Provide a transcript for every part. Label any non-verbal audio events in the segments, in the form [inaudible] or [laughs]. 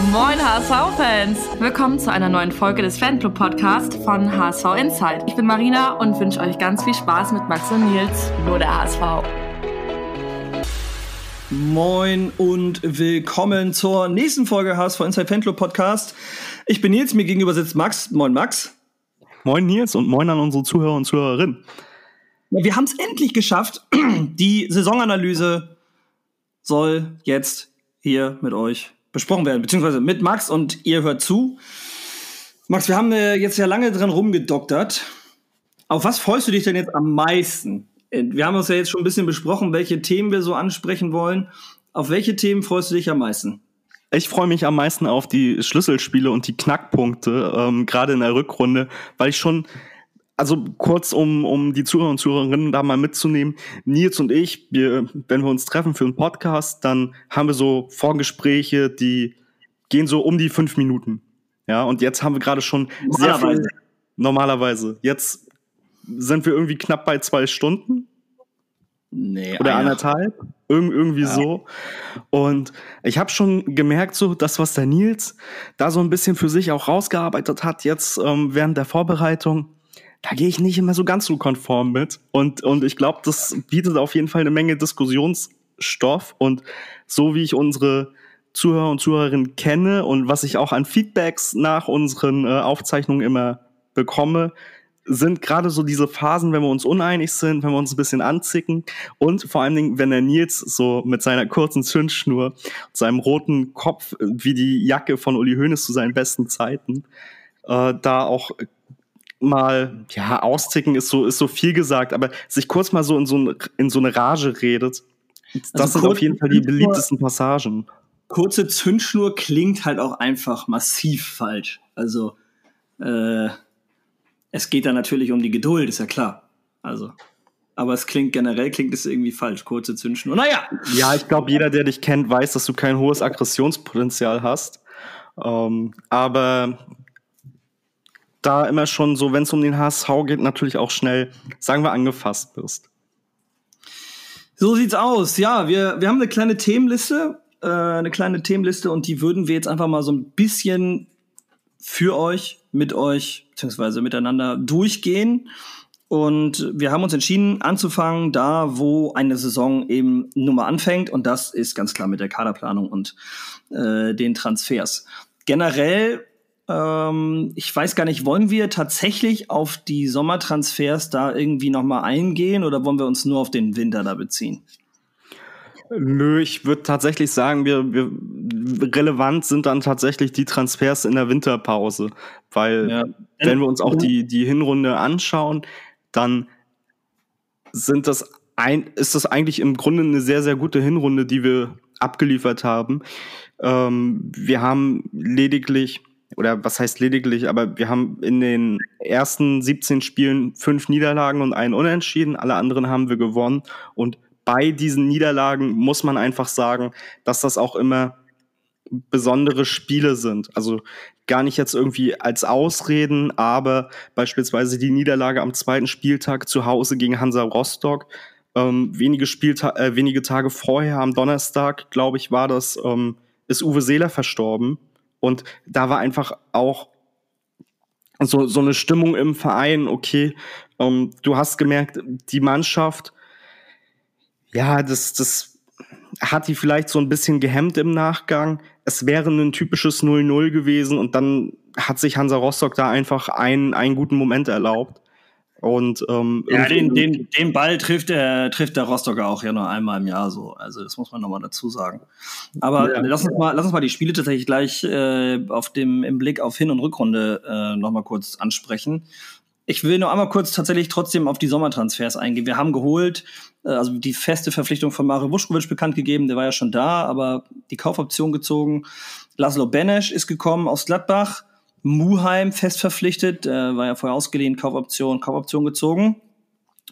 Moin HSV-Fans! Willkommen zu einer neuen Folge des Fanclub Podcast von HSV Insight. Ich bin Marina und wünsche euch ganz viel Spaß mit Max und Nils, nur der HSV. Moin und willkommen zur nächsten Folge HSV Insight Fanclub Podcast. Ich bin Nils, mir gegenüber sitzt Max. Moin Max. Moin Nils und moin an unsere Zuhörer und Zuhörerinnen. Wir haben es endlich geschafft. Die Saisonanalyse soll jetzt hier mit euch besprochen werden, beziehungsweise mit Max und ihr hört zu. Max, wir haben äh, jetzt ja lange dran rumgedoktert. Auf was freust du dich denn jetzt am meisten? Wir haben uns ja jetzt schon ein bisschen besprochen, welche Themen wir so ansprechen wollen. Auf welche Themen freust du dich am meisten? Ich freue mich am meisten auf die Schlüsselspiele und die Knackpunkte, ähm, gerade in der Rückrunde, weil ich schon also kurz, um, um die Zuhörer und Zuhörerinnen da mal mitzunehmen. Nils und ich, wir, wenn wir uns treffen für einen Podcast, dann haben wir so Vorgespräche, die gehen so um die fünf Minuten. Ja, und jetzt haben wir gerade schon sehr viel. Normalerweise. Jetzt sind wir irgendwie knapp bei zwei Stunden. Nee, Oder anderthalb. Irg irgendwie ja. so. Und ich habe schon gemerkt, so das, was der Nils da so ein bisschen für sich auch rausgearbeitet hat, jetzt ähm, während der Vorbereitung, da gehe ich nicht immer so ganz so konform mit. Und, und ich glaube, das bietet auf jeden Fall eine Menge Diskussionsstoff. Und so wie ich unsere Zuhörer und Zuhörerinnen kenne und was ich auch an Feedbacks nach unseren äh, Aufzeichnungen immer bekomme, sind gerade so diese Phasen, wenn wir uns uneinig sind, wenn wir uns ein bisschen anzicken und vor allen Dingen, wenn der Nils so mit seiner kurzen Zündschnur, seinem roten Kopf wie die Jacke von Uli Hoeneß zu seinen besten Zeiten, äh, da auch mal, ja, austicken ist so, ist so viel gesagt, aber sich kurz mal so in so, ein, in so eine Rage redet, das also sind auf jeden Fall die beliebtesten Passagen. Kurze Zündschnur klingt halt auch einfach massiv falsch. Also, äh, es geht da natürlich um die Geduld, ist ja klar. Also, aber es klingt generell klingt es irgendwie falsch, kurze Zündschnur. Naja. Ja, ich glaube, jeder, der dich kennt, weiß, dass du kein hohes Aggressionspotenzial hast. Ähm, aber da immer schon so, wenn es um den HSV geht, natürlich auch schnell, sagen wir, angefasst wirst. So sieht's aus. Ja, wir, wir haben eine kleine Themenliste, äh, eine kleine Themenliste und die würden wir jetzt einfach mal so ein bisschen für euch, mit euch, beziehungsweise miteinander durchgehen. Und wir haben uns entschieden, anzufangen, da wo eine Saison eben nun mal anfängt. Und das ist ganz klar mit der Kaderplanung und äh, den Transfers. Generell ähm, ich weiß gar nicht, wollen wir tatsächlich auf die Sommertransfers da irgendwie nochmal eingehen oder wollen wir uns nur auf den Winter da beziehen? Nö, ich würde tatsächlich sagen, wir, wir relevant sind dann tatsächlich die Transfers in der Winterpause, weil ja. wenn wir uns auch die die Hinrunde anschauen, dann sind das ein, ist das eigentlich im Grunde eine sehr sehr gute Hinrunde, die wir abgeliefert haben. Ähm, wir haben lediglich oder was heißt lediglich, aber wir haben in den ersten 17 Spielen fünf Niederlagen und einen Unentschieden, alle anderen haben wir gewonnen und bei diesen Niederlagen muss man einfach sagen, dass das auch immer besondere Spiele sind. Also gar nicht jetzt irgendwie als Ausreden, aber beispielsweise die Niederlage am zweiten Spieltag zu Hause gegen Hansa Rostock. Ähm, wenige, Spielta äh, wenige Tage vorher, am Donnerstag, glaube ich, war das, ähm, ist Uwe Seeler verstorben. Und da war einfach auch so, so eine Stimmung im Verein, okay, ähm, du hast gemerkt, die Mannschaft, ja, das, das hat die vielleicht so ein bisschen gehemmt im Nachgang. Es wäre ein typisches 0-0 gewesen und dann hat sich Hansa Rostock da einfach einen, einen guten Moment erlaubt. Und ähm, ja, den, den, den Ball trifft der, trifft der Rostocker auch ja nur einmal im Jahr so. Also das muss man nochmal dazu sagen. Aber ja. lass, uns mal, lass uns mal die Spiele tatsächlich gleich äh, auf dem, im Blick auf Hin- und Rückrunde äh, nochmal kurz ansprechen. Ich will nur einmal kurz tatsächlich trotzdem auf die Sommertransfers eingehen. Wir haben geholt, äh, also die feste Verpflichtung von Mario Vuskovic bekannt gegeben, der war ja schon da, aber die Kaufoption gezogen. Laszlo Benesch ist gekommen aus Gladbach. Muheim fest verpflichtet, äh, war ja vorher ausgeliehen, Kaufoption, Kaufoption gezogen.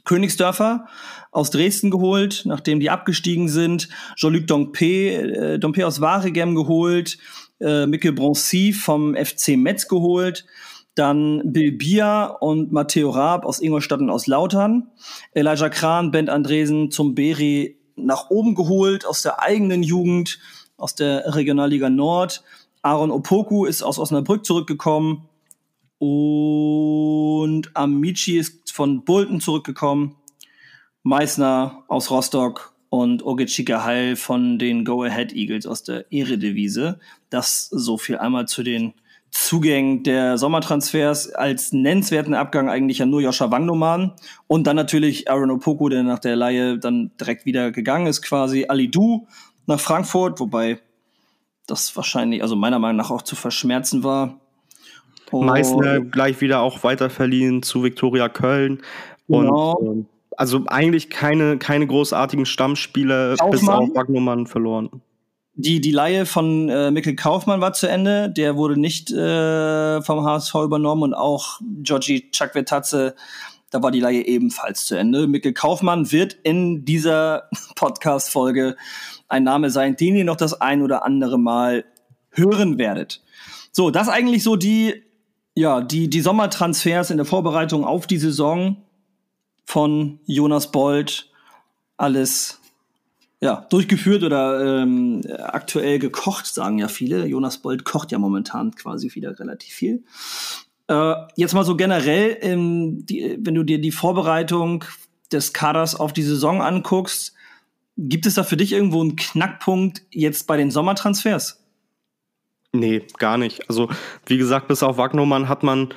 Königsdörfer aus Dresden geholt, nachdem die abgestiegen sind. Jean-Luc Dompe, äh, Dompe aus Waregem geholt. Äh, Mikkel Broncy vom FC Metz geholt. Dann Bill Bier und Matteo Raab aus Ingolstadt und aus Lautern. Elijah Kran, Bent Andresen zum Beri nach oben geholt aus der eigenen Jugend, aus der Regionalliga Nord. Aaron Opoku ist aus Osnabrück zurückgekommen. Und Amici ist von Bolton zurückgekommen. Meißner aus Rostock und Ogechika Heil von den Go Ahead Eagles aus der Eredivisie. Das so viel einmal zu den Zugängen der Sommertransfers. Als nennenswerten Abgang eigentlich ja nur Joscha Wangnoman und dann natürlich Aaron Opoku, der nach der Laie dann direkt wieder gegangen ist quasi. Ali Du nach Frankfurt, wobei das wahrscheinlich, also meiner Meinung nach auch zu verschmerzen war. Und Meißner gleich wieder auch weiterverliehen zu Viktoria Köln. Genau. Und ähm, also eigentlich keine, keine großartigen Stammspieler Kaufmann, bis auf Wagnumann verloren. Die, die Laie von äh, Mikkel Kaufmann war zu Ende. Der wurde nicht äh, vom HSV übernommen und auch Georgi Chakvetatze, da war die Laie ebenfalls zu Ende. Mikkel Kaufmann wird in dieser [laughs] Podcast-Folge ein Name sein, den ihr noch das ein oder andere Mal hören werdet. So, das eigentlich so die, ja, die, die Sommertransfers in der Vorbereitung auf die Saison von Jonas Bold alles ja, durchgeführt oder ähm, aktuell gekocht, sagen ja viele. Jonas Bold kocht ja momentan quasi wieder relativ viel. Äh, jetzt mal so generell, ähm, die, wenn du dir die Vorbereitung des Kaders auf die Saison anguckst, gibt es da für dich irgendwo einen Knackpunkt jetzt bei den Sommertransfers? Nee, gar nicht. Also, wie gesagt, bis auf Wagnermann hat man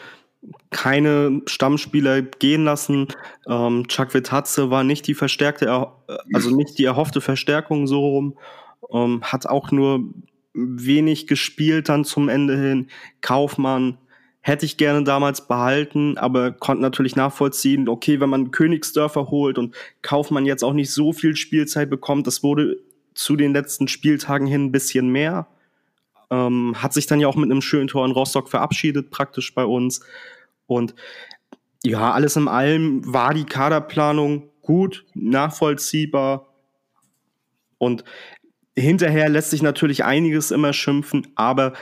keine Stammspieler gehen lassen. Ähm, Chuck Vitatze war nicht die verstärkte, also nicht die erhoffte Verstärkung so rum. Ähm, hat auch nur wenig gespielt dann zum Ende hin. Kaufmann hätte ich gerne damals behalten, aber konnte natürlich nachvollziehen, okay, wenn man Königsdörfer holt und Kaufmann jetzt auch nicht so viel Spielzeit bekommt, das wurde zu den letzten Spieltagen hin ein bisschen mehr. Ähm, hat sich dann ja auch mit einem schönen Tor in Rostock verabschiedet, praktisch bei uns. Und ja, alles in allem war die Kaderplanung gut, nachvollziehbar. Und hinterher lässt sich natürlich einiges immer schimpfen, aber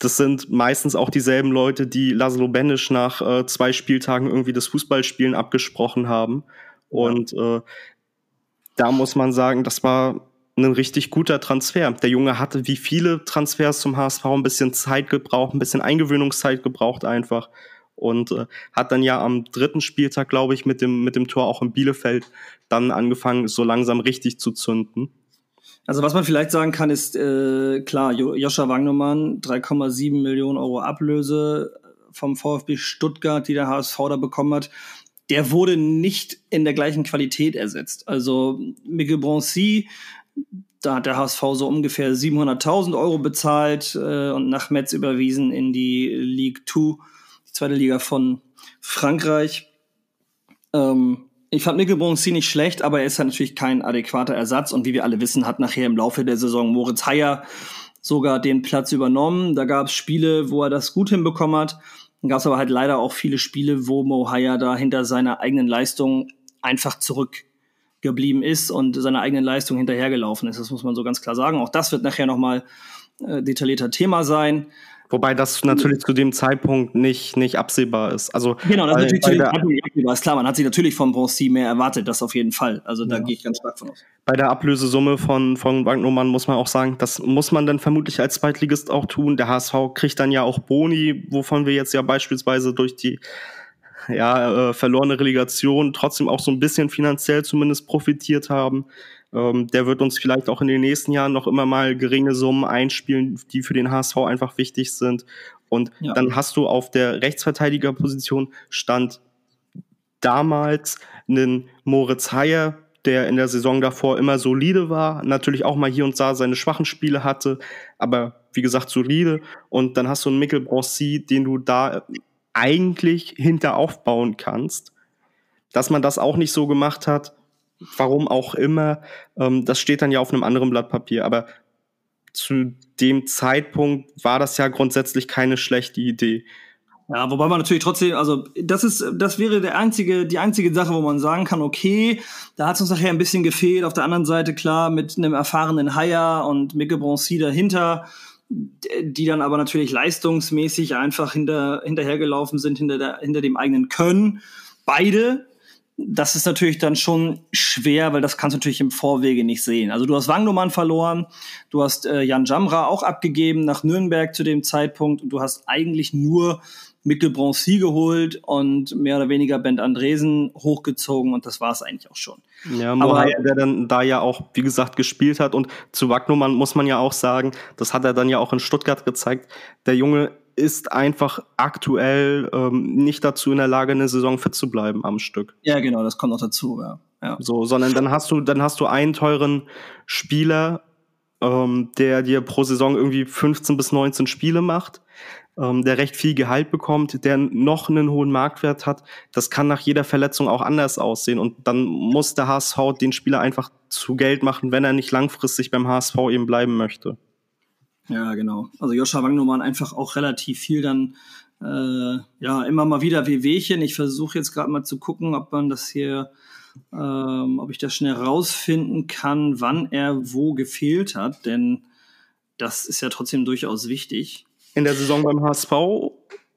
das sind meistens auch dieselben Leute, die Laszlo Benisch nach äh, zwei Spieltagen irgendwie das Fußballspielen abgesprochen haben. Und äh, da muss man sagen, das war ein richtig guter Transfer. Der Junge hatte wie viele Transfers zum HSV ein bisschen Zeit gebraucht, ein bisschen Eingewöhnungszeit gebraucht einfach und äh, hat dann ja am dritten Spieltag, glaube ich, mit dem, mit dem Tor auch in Bielefeld dann angefangen, so langsam richtig zu zünden. Also was man vielleicht sagen kann, ist äh, klar, Joscha Wagnermann, 3,7 Millionen Euro Ablöse vom VfB Stuttgart, die der HSV da bekommen hat der wurde nicht in der gleichen Qualität ersetzt. Also Miguel Broncy da hat der HSV so ungefähr 700.000 Euro bezahlt äh, und nach Metz überwiesen in die League 2, die zweite Liga von Frankreich. Ähm, ich fand Mikkel Bronzi nicht schlecht, aber er ist halt natürlich kein adäquater Ersatz. Und wie wir alle wissen, hat nachher im Laufe der Saison Moritz Heyer sogar den Platz übernommen. Da gab es Spiele, wo er das gut hinbekommen hat. Dann gab es aber halt leider auch viele Spiele, wo Mo Heyer da hinter seiner eigenen Leistung einfach zurück geblieben ist und seiner eigenen Leistung hinterhergelaufen ist. Das muss man so ganz klar sagen. Auch das wird nachher nochmal äh, detaillierter Thema sein. Wobei das natürlich zu dem Zeitpunkt nicht, nicht absehbar ist. Also, genau, das bei, natürlich zu dem Zeitpunkt nicht absehbar ist. Klar, man hat sich natürlich von Bronzy mehr erwartet, das auf jeden Fall. Also da ja. gehe ich ganz stark von aus. Bei der Ablösesumme von, von Banknummern muss man auch sagen, das muss man dann vermutlich als Zweitligist auch tun. Der HSV kriegt dann ja auch Boni, wovon wir jetzt ja beispielsweise durch die ja, äh, verlorene Relegation trotzdem auch so ein bisschen finanziell zumindest profitiert haben. Ähm, der wird uns vielleicht auch in den nächsten Jahren noch immer mal geringe Summen einspielen, die für den HSV einfach wichtig sind. Und ja. dann hast du auf der Rechtsverteidigerposition stand damals einen Moritz Heyer, der in der Saison davor immer solide war, natürlich auch mal hier und da seine schwachen Spiele hatte, aber wie gesagt solide. Und dann hast du einen Mikkel Broncy, den du da eigentlich hinter aufbauen kannst. Dass man das auch nicht so gemacht hat, warum auch immer, ähm, das steht dann ja auf einem anderen Blatt Papier. Aber zu dem Zeitpunkt war das ja grundsätzlich keine schlechte Idee. Ja, wobei man natürlich trotzdem, also das ist, das wäre der einzige, die einzige Sache, wo man sagen kann, okay, da hat es uns nachher ein bisschen gefehlt. Auf der anderen Seite klar mit einem erfahrenen Haier und Micke Broncy dahinter die dann aber natürlich leistungsmäßig einfach hinter, hinterhergelaufen sind, hinter, der, hinter dem eigenen Können. Beide, das ist natürlich dann schon schwer, weil das kannst du natürlich im Vorwege nicht sehen. Also du hast Wangnumann verloren, du hast äh, Jan Jamra auch abgegeben nach Nürnberg zu dem Zeitpunkt und du hast eigentlich nur Mikkel Broncy geholt und mehr oder weniger Bent Andresen hochgezogen und das war es eigentlich auch schon. Ja, Mohai, der dann da ja auch, wie gesagt, gespielt hat und zu Wagnumann muss man ja auch sagen, das hat er dann ja auch in Stuttgart gezeigt, der Junge ist einfach aktuell ähm, nicht dazu in der Lage, eine Saison fit zu bleiben am Stück. Ja, genau, das kommt noch dazu, ja. ja. So, sondern dann hast du, dann hast du einen teuren Spieler, ähm, der dir pro Saison irgendwie 15 bis 19 Spiele macht ähm, der recht viel Gehalt bekommt, der noch einen hohen Marktwert hat. Das kann nach jeder Verletzung auch anders aussehen. Und dann muss der HSV den Spieler einfach zu Geld machen, wenn er nicht langfristig beim HSV eben bleiben möchte. Ja, genau. Also Joscha Wagnumann einfach auch relativ viel dann äh, ja immer mal wieder Wehwehchen. Ich versuche jetzt gerade mal zu gucken, ob man das hier, ähm, ob ich das schnell rausfinden kann, wann er wo gefehlt hat, denn das ist ja trotzdem durchaus wichtig. In der Saison beim HSV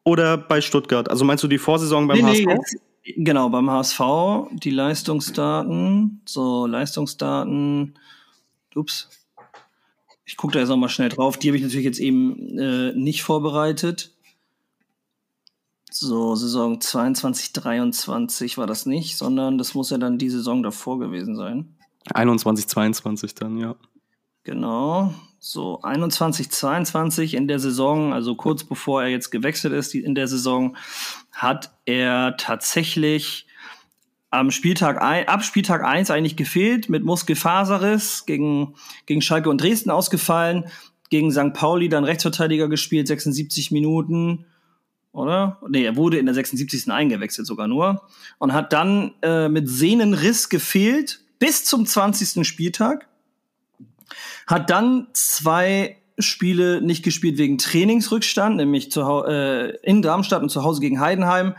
oder bei Stuttgart? Also meinst du die Vorsaison beim nee, HSV? Nee, jetzt, genau, beim HSV, die Leistungsdaten. So, Leistungsdaten. Ups. Ich gucke da jetzt nochmal schnell drauf. Die habe ich natürlich jetzt eben äh, nicht vorbereitet. So, Saison 22, 23 war das nicht, sondern das muss ja dann die Saison davor gewesen sein. 21, 22 dann, ja. Genau. So, 21, 22 in der Saison, also kurz bevor er jetzt gewechselt ist in der Saison, hat er tatsächlich am Spieltag ein, ab Spieltag 1 eigentlich gefehlt, mit Muskelfaserriss gegen, gegen Schalke und Dresden ausgefallen, gegen St. Pauli dann Rechtsverteidiger gespielt, 76 Minuten, oder? Nee, er wurde in der 76. eingewechselt sogar nur und hat dann äh, mit Sehnenriss gefehlt bis zum 20. Spieltag hat dann zwei Spiele nicht gespielt wegen Trainingsrückstand, nämlich zu, äh, in Darmstadt und zu Hause gegen Heidenheim,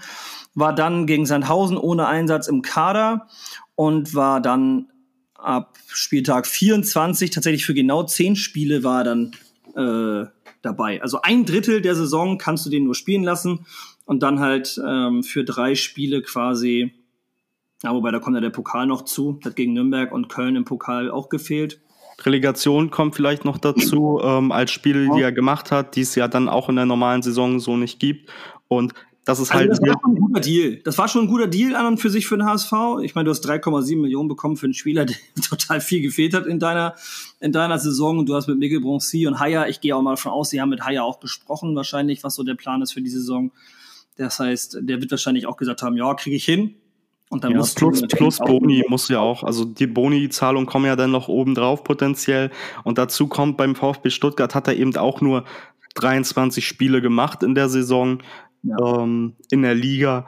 war dann gegen Sandhausen ohne Einsatz im Kader und war dann ab Spieltag 24 tatsächlich für genau zehn Spiele war dann äh, dabei. Also ein Drittel der Saison kannst du den nur spielen lassen und dann halt ähm, für drei Spiele quasi, ja, wobei da kommt ja der Pokal noch zu, hat gegen Nürnberg und Köln im Pokal auch gefehlt. Relegation kommt vielleicht noch dazu, ähm, als Spiele, die er gemacht hat, die es ja dann auch in der normalen Saison so nicht gibt. Und das ist also halt. Das war schon ein guter Deal. Das war schon ein guter Deal an und für sich für den HSV. Ich meine, du hast 3,7 Millionen bekommen für einen Spieler, [laughs] der total viel gefehlt hat in deiner, in deiner Saison. Und du hast mit Mikkel Broncy und Haya, ich gehe auch mal davon aus, sie haben mit Haya auch gesprochen, wahrscheinlich, was so der Plan ist für die Saison. Das heißt, der wird wahrscheinlich auch gesagt haben, ja, kriege ich hin. Und dann ja, muss plus, plus Boni muss ja auch, also die Boni-Zahlung kommen ja dann noch oben drauf potenziell. Und dazu kommt beim VfB Stuttgart hat er eben auch nur 23 Spiele gemacht in der Saison ähm, in der Liga.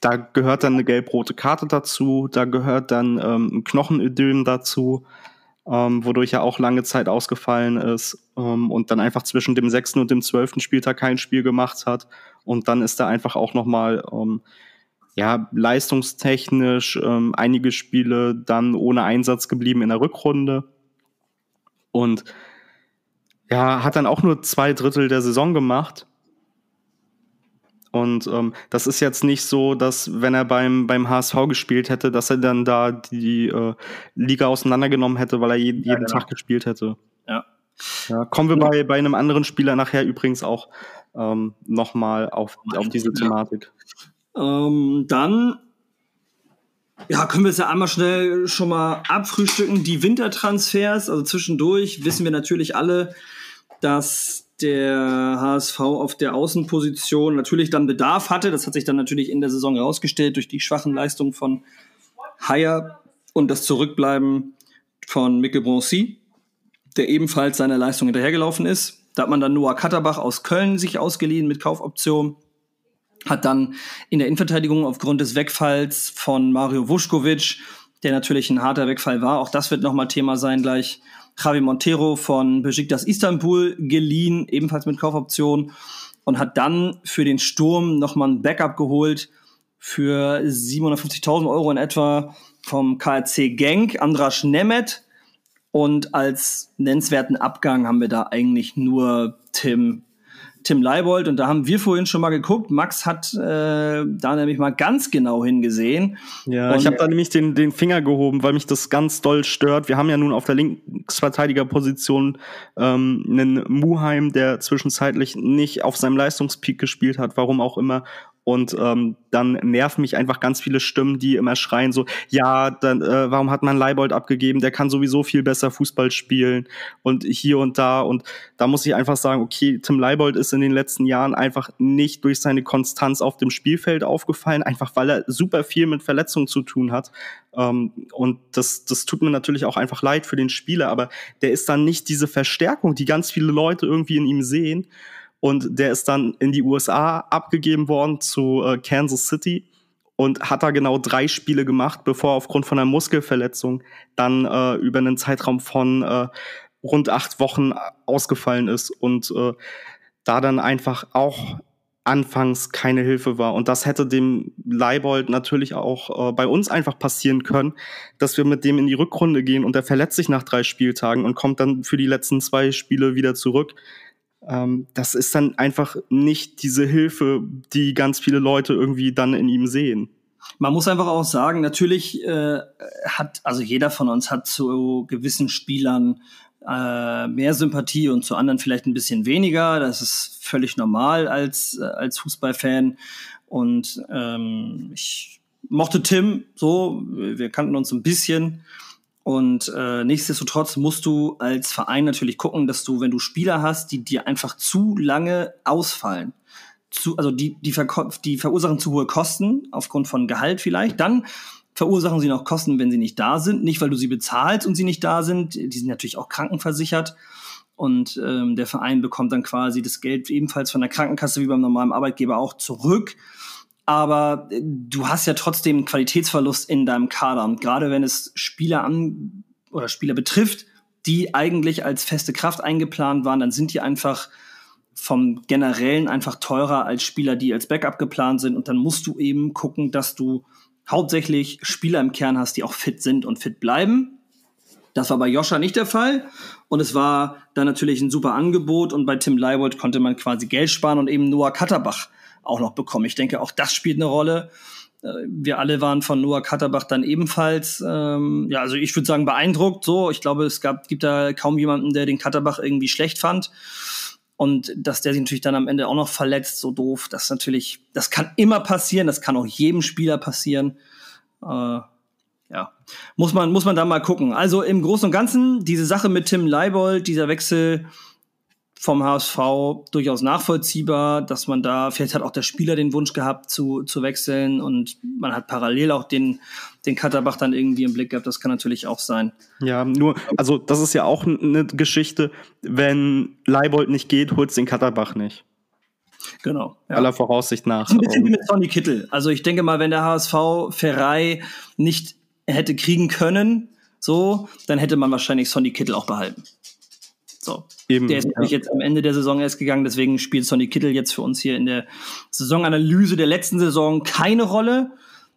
Da gehört dann eine gelb-rote Karte dazu, da gehört dann ähm, ein Knochenödem dazu, ähm, wodurch er auch lange Zeit ausgefallen ist ähm, und dann einfach zwischen dem sechsten und dem zwölften Spieltag kein Spiel gemacht hat. Und dann ist er einfach auch nochmal ähm, ja, leistungstechnisch ähm, einige Spiele dann ohne Einsatz geblieben in der Rückrunde. Und ja, hat dann auch nur zwei Drittel der Saison gemacht. Und ähm, das ist jetzt nicht so, dass wenn er beim, beim HSV gespielt hätte, dass er dann da die äh, Liga auseinandergenommen hätte, weil er jeden, ja, genau. Tag gespielt hätte. Ja. ja kommen wir bei, bei einem anderen Spieler nachher übrigens auch ähm, nochmal auf, auf diese Thematik. Ähm, dann ja, können wir es ja einmal schnell schon mal abfrühstücken. Die Wintertransfers, also zwischendurch wissen wir natürlich alle, dass der HSV auf der Außenposition natürlich dann Bedarf hatte. Das hat sich dann natürlich in der Saison herausgestellt durch die schwachen Leistungen von Haier und das Zurückbleiben von Mikkel Broncy, der ebenfalls seiner Leistung hinterhergelaufen ist. Da hat man dann Noah Katterbach aus Köln sich ausgeliehen mit Kaufoption hat dann in der Innenverteidigung aufgrund des Wegfalls von Mario Vuskovic, der natürlich ein harter Wegfall war, auch das wird nochmal Thema sein gleich, Javi Montero von Besiktas Istanbul geliehen, ebenfalls mit Kaufoption und hat dann für den Sturm nochmal ein Backup geholt für 750.000 Euro in etwa vom KRC Genk, Andras Nemeth. Und als nennenswerten Abgang haben wir da eigentlich nur Tim Tim Leibold. Und da haben wir vorhin schon mal geguckt. Max hat äh, da nämlich mal ganz genau hingesehen. Ja, und ich habe da nämlich den, den Finger gehoben, weil mich das ganz doll stört. Wir haben ja nun auf der Linksverteidigerposition ähm, einen Muheim, der zwischenzeitlich nicht auf seinem Leistungspeak gespielt hat, warum auch immer. Und ähm, dann nerven mich einfach ganz viele Stimmen, die immer schreien so, ja, dann, äh, warum hat man Leibold abgegeben? Der kann sowieso viel besser Fußball spielen und hier und da. Und da muss ich einfach sagen, okay, Tim Leibold ist in den letzten Jahren einfach nicht durch seine Konstanz auf dem Spielfeld aufgefallen, einfach weil er super viel mit Verletzungen zu tun hat. Ähm, und das, das tut mir natürlich auch einfach leid für den Spieler, aber der ist dann nicht diese Verstärkung, die ganz viele Leute irgendwie in ihm sehen. Und der ist dann in die USA abgegeben worden zu äh, Kansas City und hat da genau drei Spiele gemacht, bevor er aufgrund von einer Muskelverletzung dann äh, über einen Zeitraum von äh, rund acht Wochen ausgefallen ist und äh, da dann einfach auch anfangs keine Hilfe war. Und das hätte dem Leibold natürlich auch äh, bei uns einfach passieren können, dass wir mit dem in die Rückrunde gehen und er verletzt sich nach drei Spieltagen und kommt dann für die letzten zwei Spiele wieder zurück ähm, das ist dann einfach nicht diese Hilfe, die ganz viele Leute irgendwie dann in ihm sehen. Man muss einfach auch sagen, natürlich äh, hat, also jeder von uns hat zu gewissen Spielern äh, mehr Sympathie und zu anderen vielleicht ein bisschen weniger. Das ist völlig normal als, äh, als Fußballfan. Und ähm, ich mochte Tim so, wir kannten uns ein bisschen. Und äh, nichtsdestotrotz musst du als Verein natürlich gucken, dass du, wenn du Spieler hast, die dir einfach zu lange ausfallen, zu, also die, die, die verursachen zu hohe Kosten aufgrund von Gehalt vielleicht, dann verursachen sie noch Kosten, wenn sie nicht da sind. Nicht, weil du sie bezahlst und sie nicht da sind. Die sind natürlich auch krankenversichert. Und ähm, der Verein bekommt dann quasi das Geld ebenfalls von der Krankenkasse wie beim normalen Arbeitgeber auch zurück aber äh, du hast ja trotzdem einen Qualitätsverlust in deinem Kader. Und gerade wenn es Spieler an oder Spieler betrifft, die eigentlich als feste Kraft eingeplant waren, dann sind die einfach vom generellen einfach teurer als Spieler, die als Backup geplant sind. Und dann musst du eben gucken, dass du hauptsächlich Spieler im Kern hast, die auch fit sind und fit bleiben. Das war bei Joscha nicht der Fall. Und es war dann natürlich ein super Angebot. Und bei Tim Leibold konnte man quasi Geld sparen und eben Noah Katterbach auch noch bekommen. Ich denke, auch das spielt eine Rolle. Äh, wir alle waren von Noah Katterbach dann ebenfalls, ähm, ja, also ich würde sagen beeindruckt. So, ich glaube, es gab, gibt da kaum jemanden, der den Katterbach irgendwie schlecht fand. Und dass der sich natürlich dann am Ende auch noch verletzt, so doof, das natürlich, das kann immer passieren, das kann auch jedem Spieler passieren. Äh, ja, muss man, muss man da mal gucken. Also im Großen und Ganzen, diese Sache mit Tim Leibold, dieser Wechsel, vom HSV durchaus nachvollziehbar, dass man da, vielleicht hat auch der Spieler den Wunsch gehabt zu, zu wechseln und man hat parallel auch den, den Katterbach dann irgendwie im Blick gehabt, das kann natürlich auch sein. Ja, nur, also das ist ja auch eine Geschichte, wenn Leibold nicht geht, holt's den Katterbach nicht. Genau. Ja. Aller Voraussicht nach. Ein bisschen wie mit Sonny Kittel. Also ich denke mal, wenn der HSV Ferrei nicht hätte kriegen können, so, dann hätte man wahrscheinlich Sonny Kittel auch behalten. So. Eben, der ist ja. jetzt am Ende der Saison erst gegangen, deswegen spielt Sonny Kittel jetzt für uns hier in der Saisonanalyse der letzten Saison keine Rolle.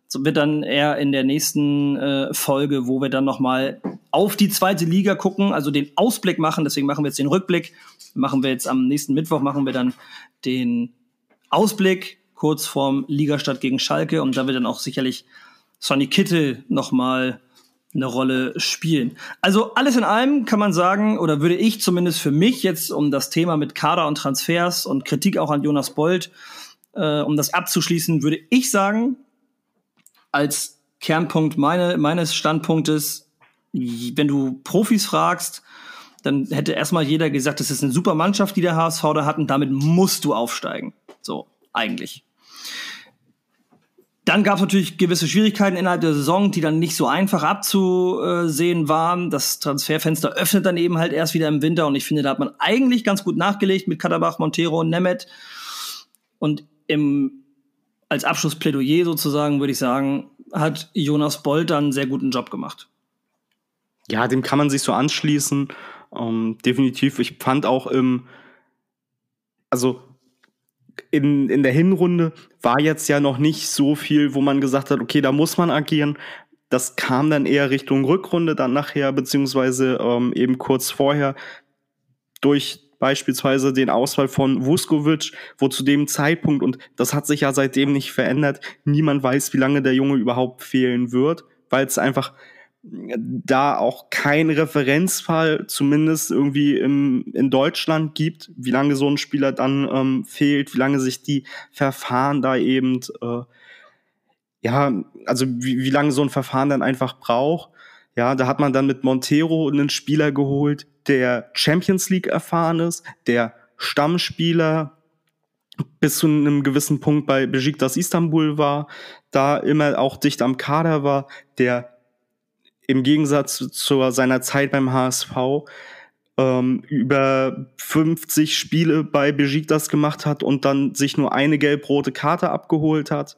So wird dann eher in der nächsten äh, Folge, wo wir dann nochmal auf die zweite Liga gucken, also den Ausblick machen. Deswegen machen wir jetzt den Rückblick. Machen wir jetzt am nächsten Mittwoch machen wir dann den Ausblick kurz vorm Ligastart gegen Schalke und da wird dann auch sicherlich Sonny Kittel nochmal eine Rolle spielen. Also alles in allem kann man sagen, oder würde ich zumindest für mich jetzt, um das Thema mit Kader und Transfers und Kritik auch an Jonas Bold, äh, um das abzuschließen, würde ich sagen, als Kernpunkt meine, meines Standpunktes, wenn du Profis fragst, dann hätte erstmal jeder gesagt, das ist eine super Mannschaft, die der HSV da hat und damit musst du aufsteigen. So, eigentlich. Dann gab es natürlich gewisse Schwierigkeiten innerhalb der Saison, die dann nicht so einfach abzusehen waren. Das Transferfenster öffnet dann eben halt erst wieder im Winter und ich finde, da hat man eigentlich ganz gut nachgelegt mit Katabach, Montero und Nemeth. Und im, als Abschlussplädoyer sozusagen würde ich sagen, hat Jonas Bolt dann einen sehr guten Job gemacht. Ja, dem kann man sich so anschließen. Ähm, definitiv. Ich fand auch im, also in, in der Hinrunde war jetzt ja noch nicht so viel, wo man gesagt hat, okay, da muss man agieren. Das kam dann eher Richtung Rückrunde dann nachher, beziehungsweise ähm, eben kurz vorher durch beispielsweise den Ausfall von Vuskovic, wo zu dem Zeitpunkt, und das hat sich ja seitdem nicht verändert, niemand weiß, wie lange der Junge überhaupt fehlen wird, weil es einfach da auch kein Referenzfall zumindest irgendwie im, in Deutschland gibt, wie lange so ein Spieler dann ähm, fehlt, wie lange sich die Verfahren da eben, äh, ja, also wie, wie lange so ein Verfahren dann einfach braucht. Ja, da hat man dann mit Montero einen Spieler geholt, der Champions League erfahren ist, der Stammspieler bis zu einem gewissen Punkt bei Besiktas Istanbul war, da immer auch dicht am Kader war, der im Gegensatz zu seiner Zeit beim HSV ähm, über 50 Spiele bei Besiktas gemacht hat und dann sich nur eine gelb-rote Karte abgeholt hat,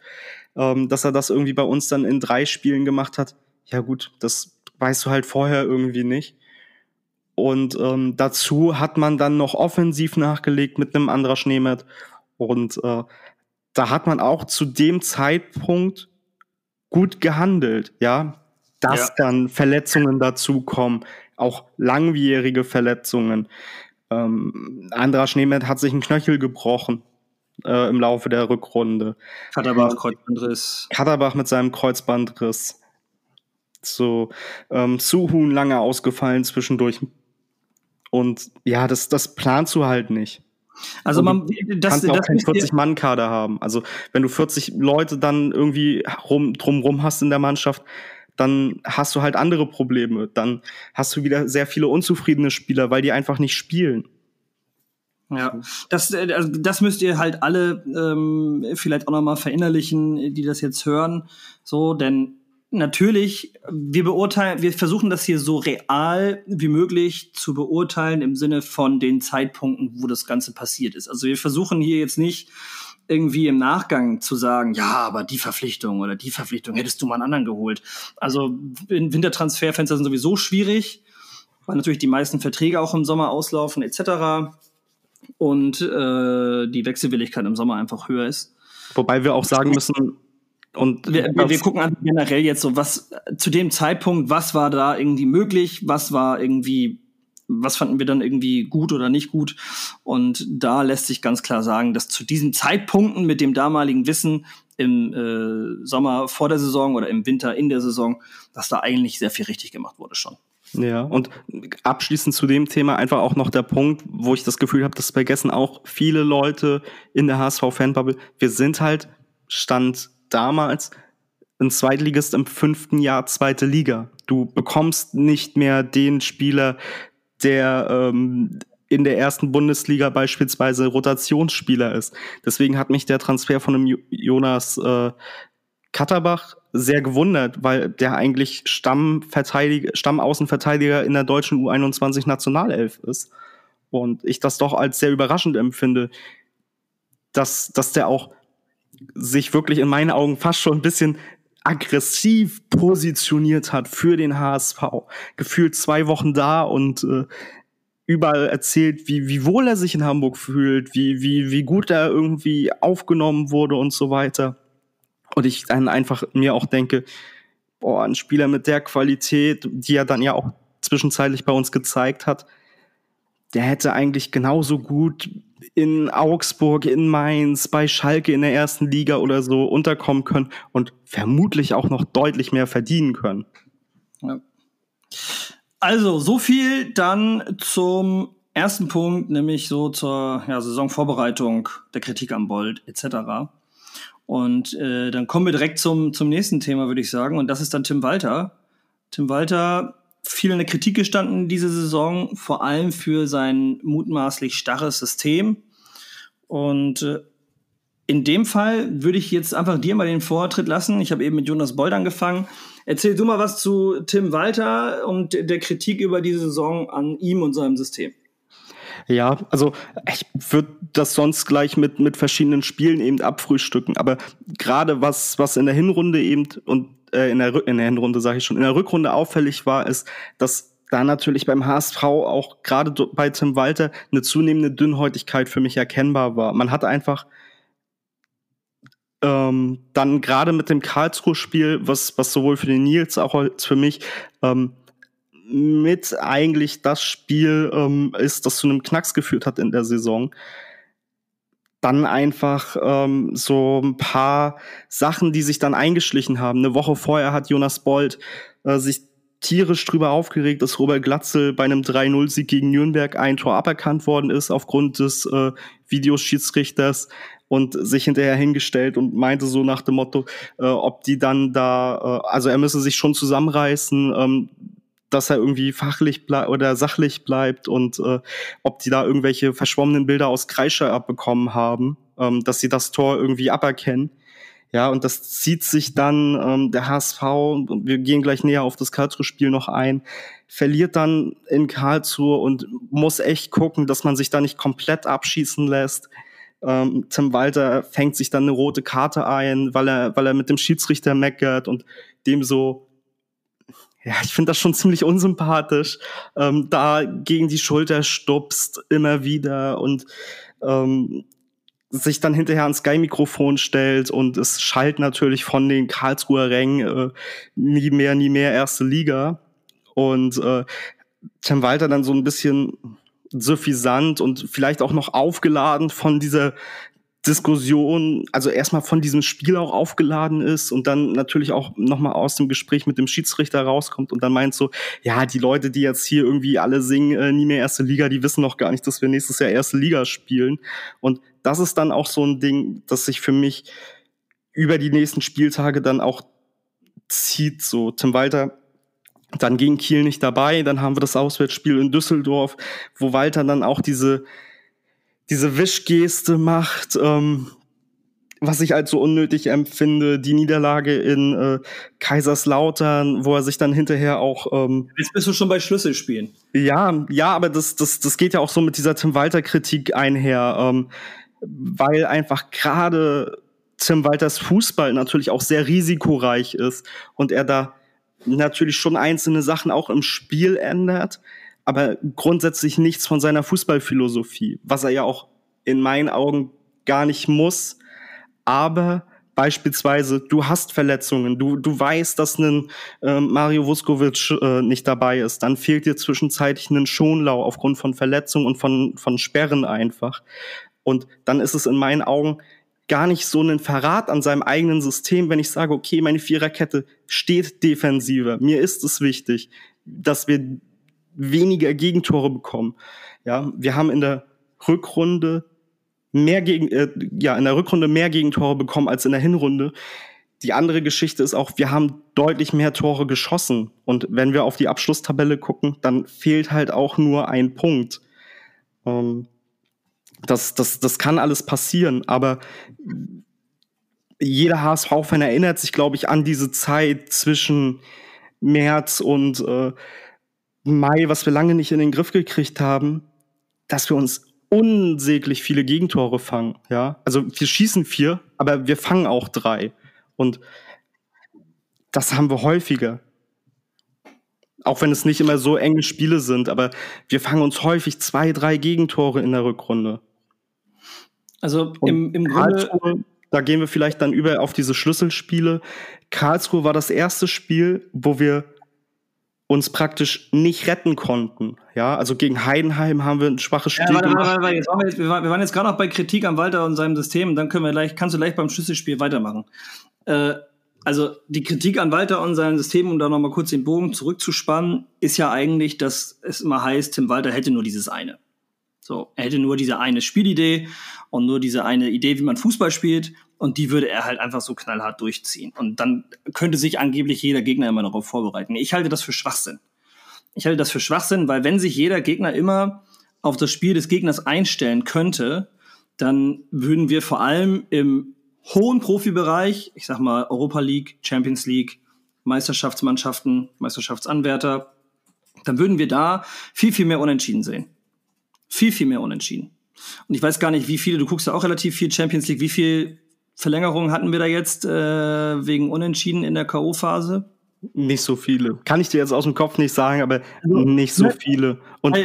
ähm, dass er das irgendwie bei uns dann in drei Spielen gemacht hat. Ja gut, das weißt du halt vorher irgendwie nicht. Und ähm, dazu hat man dann noch offensiv nachgelegt mit einem anderer Schneemet. Und äh, da hat man auch zu dem Zeitpunkt gut gehandelt, ja dass ja. dann Verletzungen dazukommen, auch langwierige Verletzungen. Ähm, anderer Schneemann hat sich ein Knöchel gebrochen äh, im Laufe der Rückrunde. Katterbach Kreuzbandriss. Katterbach mit seinem Kreuzbandriss. So, ähm, Suhun lange ausgefallen zwischendurch. Und ja, das, das planst du halt nicht. Also man, das, kannst das, auch keinen 40-Mann-Kader haben. Also wenn du 40 Leute dann irgendwie rum, drumrum hast in der Mannschaft, dann hast du halt andere Probleme. Dann hast du wieder sehr viele unzufriedene Spieler, weil die einfach nicht spielen. Ja, das, äh, also das müsst ihr halt alle ähm, vielleicht auch nochmal verinnerlichen, die das jetzt hören. So, denn natürlich, wir beurteilen, wir versuchen das hier so real wie möglich zu beurteilen im Sinne von den Zeitpunkten, wo das Ganze passiert ist. Also wir versuchen hier jetzt nicht irgendwie im Nachgang zu sagen, ja, aber die Verpflichtung oder die Verpflichtung hättest du mal einen anderen geholt. Also Wintertransferfenster sind sowieso schwierig, weil natürlich die meisten Verträge auch im Sommer auslaufen etc. Und äh, die Wechselwilligkeit im Sommer einfach höher ist. Wobei wir auch sagen müssen, und wir, wir, wir gucken an generell jetzt so, was zu dem Zeitpunkt, was war da irgendwie möglich, was war irgendwie was fanden wir dann irgendwie gut oder nicht gut. Und da lässt sich ganz klar sagen, dass zu diesen Zeitpunkten mit dem damaligen Wissen im äh, Sommer vor der Saison oder im Winter in der Saison, dass da eigentlich sehr viel richtig gemacht wurde schon. Ja, und abschließend zu dem Thema einfach auch noch der Punkt, wo ich das Gefühl habe, das vergessen auch viele Leute in der HSV-Fanbubble. Wir sind halt, stand damals, ein Zweitligist im fünften Jahr zweite Liga. Du bekommst nicht mehr den Spieler, der ähm, in der ersten Bundesliga beispielsweise Rotationsspieler ist. Deswegen hat mich der Transfer von dem Jonas äh, Katterbach sehr gewundert, weil der eigentlich Stammverteidiger, Stammaußenverteidiger in der deutschen U21 Nationalelf ist. Und ich das doch als sehr überraschend empfinde, dass, dass der auch sich wirklich in meinen Augen fast schon ein bisschen aggressiv positioniert hat für den HSV. Gefühlt zwei Wochen da und äh, überall erzählt, wie, wie wohl er sich in Hamburg fühlt, wie, wie, wie gut er irgendwie aufgenommen wurde und so weiter. Und ich dann einfach mir auch denke, boah, ein Spieler mit der Qualität, die er dann ja auch zwischenzeitlich bei uns gezeigt hat, der hätte eigentlich genauso gut in Augsburg, in Mainz, bei Schalke in der ersten Liga oder so unterkommen können und vermutlich auch noch deutlich mehr verdienen können. Ja. Also, so viel dann zum ersten Punkt, nämlich so zur ja, Saisonvorbereitung, der Kritik am Bold etc. Und äh, dann kommen wir direkt zum, zum nächsten Thema, würde ich sagen. Und das ist dann Tim Walter. Tim Walter viel in der Kritik gestanden diese Saison, vor allem für sein mutmaßlich starres System. Und äh, in dem Fall würde ich jetzt einfach dir mal den Vortritt lassen. Ich habe eben mit Jonas Bold angefangen. Erzähl du mal was zu Tim Walter und der Kritik über diese Saison an ihm und seinem System. Ja, also ich würde das sonst gleich mit, mit verschiedenen Spielen eben abfrühstücken. Aber gerade was, was in der Hinrunde eben und äh, in, der, in der Hinrunde sage ich schon, in der Rückrunde auffällig war, ist, dass da natürlich beim HSV auch gerade bei Tim Walter eine zunehmende Dünnhäutigkeit für mich erkennbar war. Man hat einfach ähm, dann gerade mit dem Karlsruhe-Spiel, was, was sowohl für den Nils auch als für mich ähm, mit eigentlich das Spiel ähm, ist, das zu einem Knacks geführt hat in der Saison. Dann einfach ähm, so ein paar Sachen, die sich dann eingeschlichen haben. Eine Woche vorher hat Jonas Bold äh, sich tierisch drüber aufgeregt, dass Robert Glatzel bei einem 3-0-Sieg gegen Nürnberg ein Tor aberkannt worden ist aufgrund des äh, Videoschiedsrichters und sich hinterher hingestellt und meinte so nach dem Motto, äh, ob die dann da, äh, also er müsse sich schon zusammenreißen, ähm, dass er irgendwie fachlich bleibt oder sachlich bleibt und äh, ob die da irgendwelche verschwommenen Bilder aus Kreischer abbekommen haben, ähm, dass sie das Tor irgendwie aberkennen. Ja, und das zieht sich dann ähm, der HSV, wir gehen gleich näher auf das Karlsruhe-Spiel noch ein, verliert dann in Karlsruhe und muss echt gucken, dass man sich da nicht komplett abschießen lässt. Ähm, Tim Walter fängt sich dann eine rote Karte ein, weil er, weil er mit dem Schiedsrichter meckert und dem so, ja, ich finde das schon ziemlich unsympathisch, ähm, da gegen die Schulter stupst immer wieder und ähm, sich dann hinterher ans Sky-Mikrofon stellt und es schallt natürlich von den Karlsruher Rängen äh, nie mehr, nie mehr erste Liga. Und äh, Tim Walter dann so ein bisschen suffisant und vielleicht auch noch aufgeladen von dieser Diskussion, also erstmal von diesem Spiel auch aufgeladen ist und dann natürlich auch nochmal aus dem Gespräch mit dem Schiedsrichter rauskommt und dann meint so, ja, die Leute, die jetzt hier irgendwie alle singen, äh, nie mehr erste Liga, die wissen noch gar nicht, dass wir nächstes Jahr erste Liga spielen. Und das ist dann auch so ein Ding, das sich für mich über die nächsten Spieltage dann auch zieht. So, Tim Walter dann gegen Kiel nicht dabei, dann haben wir das Auswärtsspiel in Düsseldorf, wo Walter dann auch diese, diese Wischgeste macht, ähm, was ich als so unnötig empfinde, die Niederlage in äh, Kaiserslautern, wo er sich dann hinterher auch. Ähm, Jetzt bist du schon bei Schlüsselspielen. Ja, ja, aber das, das, das geht ja auch so mit dieser Tim Walter-Kritik einher. Ähm, weil einfach gerade Tim Walters Fußball natürlich auch sehr risikoreich ist und er da natürlich schon einzelne Sachen auch im Spiel ändert, aber grundsätzlich nichts von seiner Fußballphilosophie, was er ja auch in meinen Augen gar nicht muss. Aber beispielsweise, du hast Verletzungen, du, du weißt, dass ein äh, Mario Vuskovic äh, nicht dabei ist, dann fehlt dir zwischenzeitlich ein Schonlau aufgrund von Verletzungen und von, von Sperren einfach. Und dann ist es in meinen Augen gar nicht so ein Verrat an seinem eigenen System, wenn ich sage, okay, meine Viererkette steht defensiver. Mir ist es wichtig, dass wir weniger Gegentore bekommen. Ja, wir haben in der Rückrunde mehr gegen, äh, ja, in der Rückrunde mehr Gegentore bekommen als in der Hinrunde. Die andere Geschichte ist auch, wir haben deutlich mehr Tore geschossen. Und wenn wir auf die Abschlusstabelle gucken, dann fehlt halt auch nur ein Punkt. Ähm, das, das, das kann alles passieren, aber jeder HSV-Fan erinnert sich, glaube ich, an diese Zeit zwischen März und äh, Mai, was wir lange nicht in den Griff gekriegt haben, dass wir uns unsäglich viele Gegentore fangen. Ja, also wir schießen vier, aber wir fangen auch drei. Und das haben wir häufiger. Auch wenn es nicht immer so enge Spiele sind, aber wir fangen uns häufig zwei, drei Gegentore in der Rückrunde. Also im, im Grunde. Da gehen wir vielleicht dann über auf diese Schlüsselspiele. Karlsruhe war das erste Spiel, wo wir uns praktisch nicht retten konnten. Ja, also gegen Heidenheim haben wir ein schwaches Spiel ja, warte, gemacht. Warte, warte, jetzt waren wir, jetzt, wir, waren jetzt gerade noch bei Kritik am Walter und seinem System. Dann können wir gleich, kannst du gleich beim Schlüsselspiel weitermachen. Äh, also die Kritik an Walter und seinem System, um da noch mal kurz den Bogen zurückzuspannen, ist ja eigentlich, dass es immer heißt, Tim Walter hätte nur dieses eine. So, er hätte nur diese eine Spielidee und nur diese eine Idee, wie man Fußball spielt. Und die würde er halt einfach so knallhart durchziehen. Und dann könnte sich angeblich jeder Gegner immer darauf vorbereiten. Ich halte das für Schwachsinn. Ich halte das für Schwachsinn, weil wenn sich jeder Gegner immer auf das Spiel des Gegners einstellen könnte, dann würden wir vor allem im hohen Profibereich, ich sag mal Europa League, Champions League, Meisterschaftsmannschaften, Meisterschaftsanwärter, dann würden wir da viel, viel mehr Unentschieden sehen. Viel, viel mehr unentschieden. Und ich weiß gar nicht, wie viele, du guckst ja auch relativ viel Champions League, wie viel Verlängerungen hatten wir da jetzt äh, wegen Unentschieden in der K.O.-Phase? Nicht so viele. Kann ich dir jetzt aus dem Kopf nicht sagen, aber also, nicht so ne, viele. Und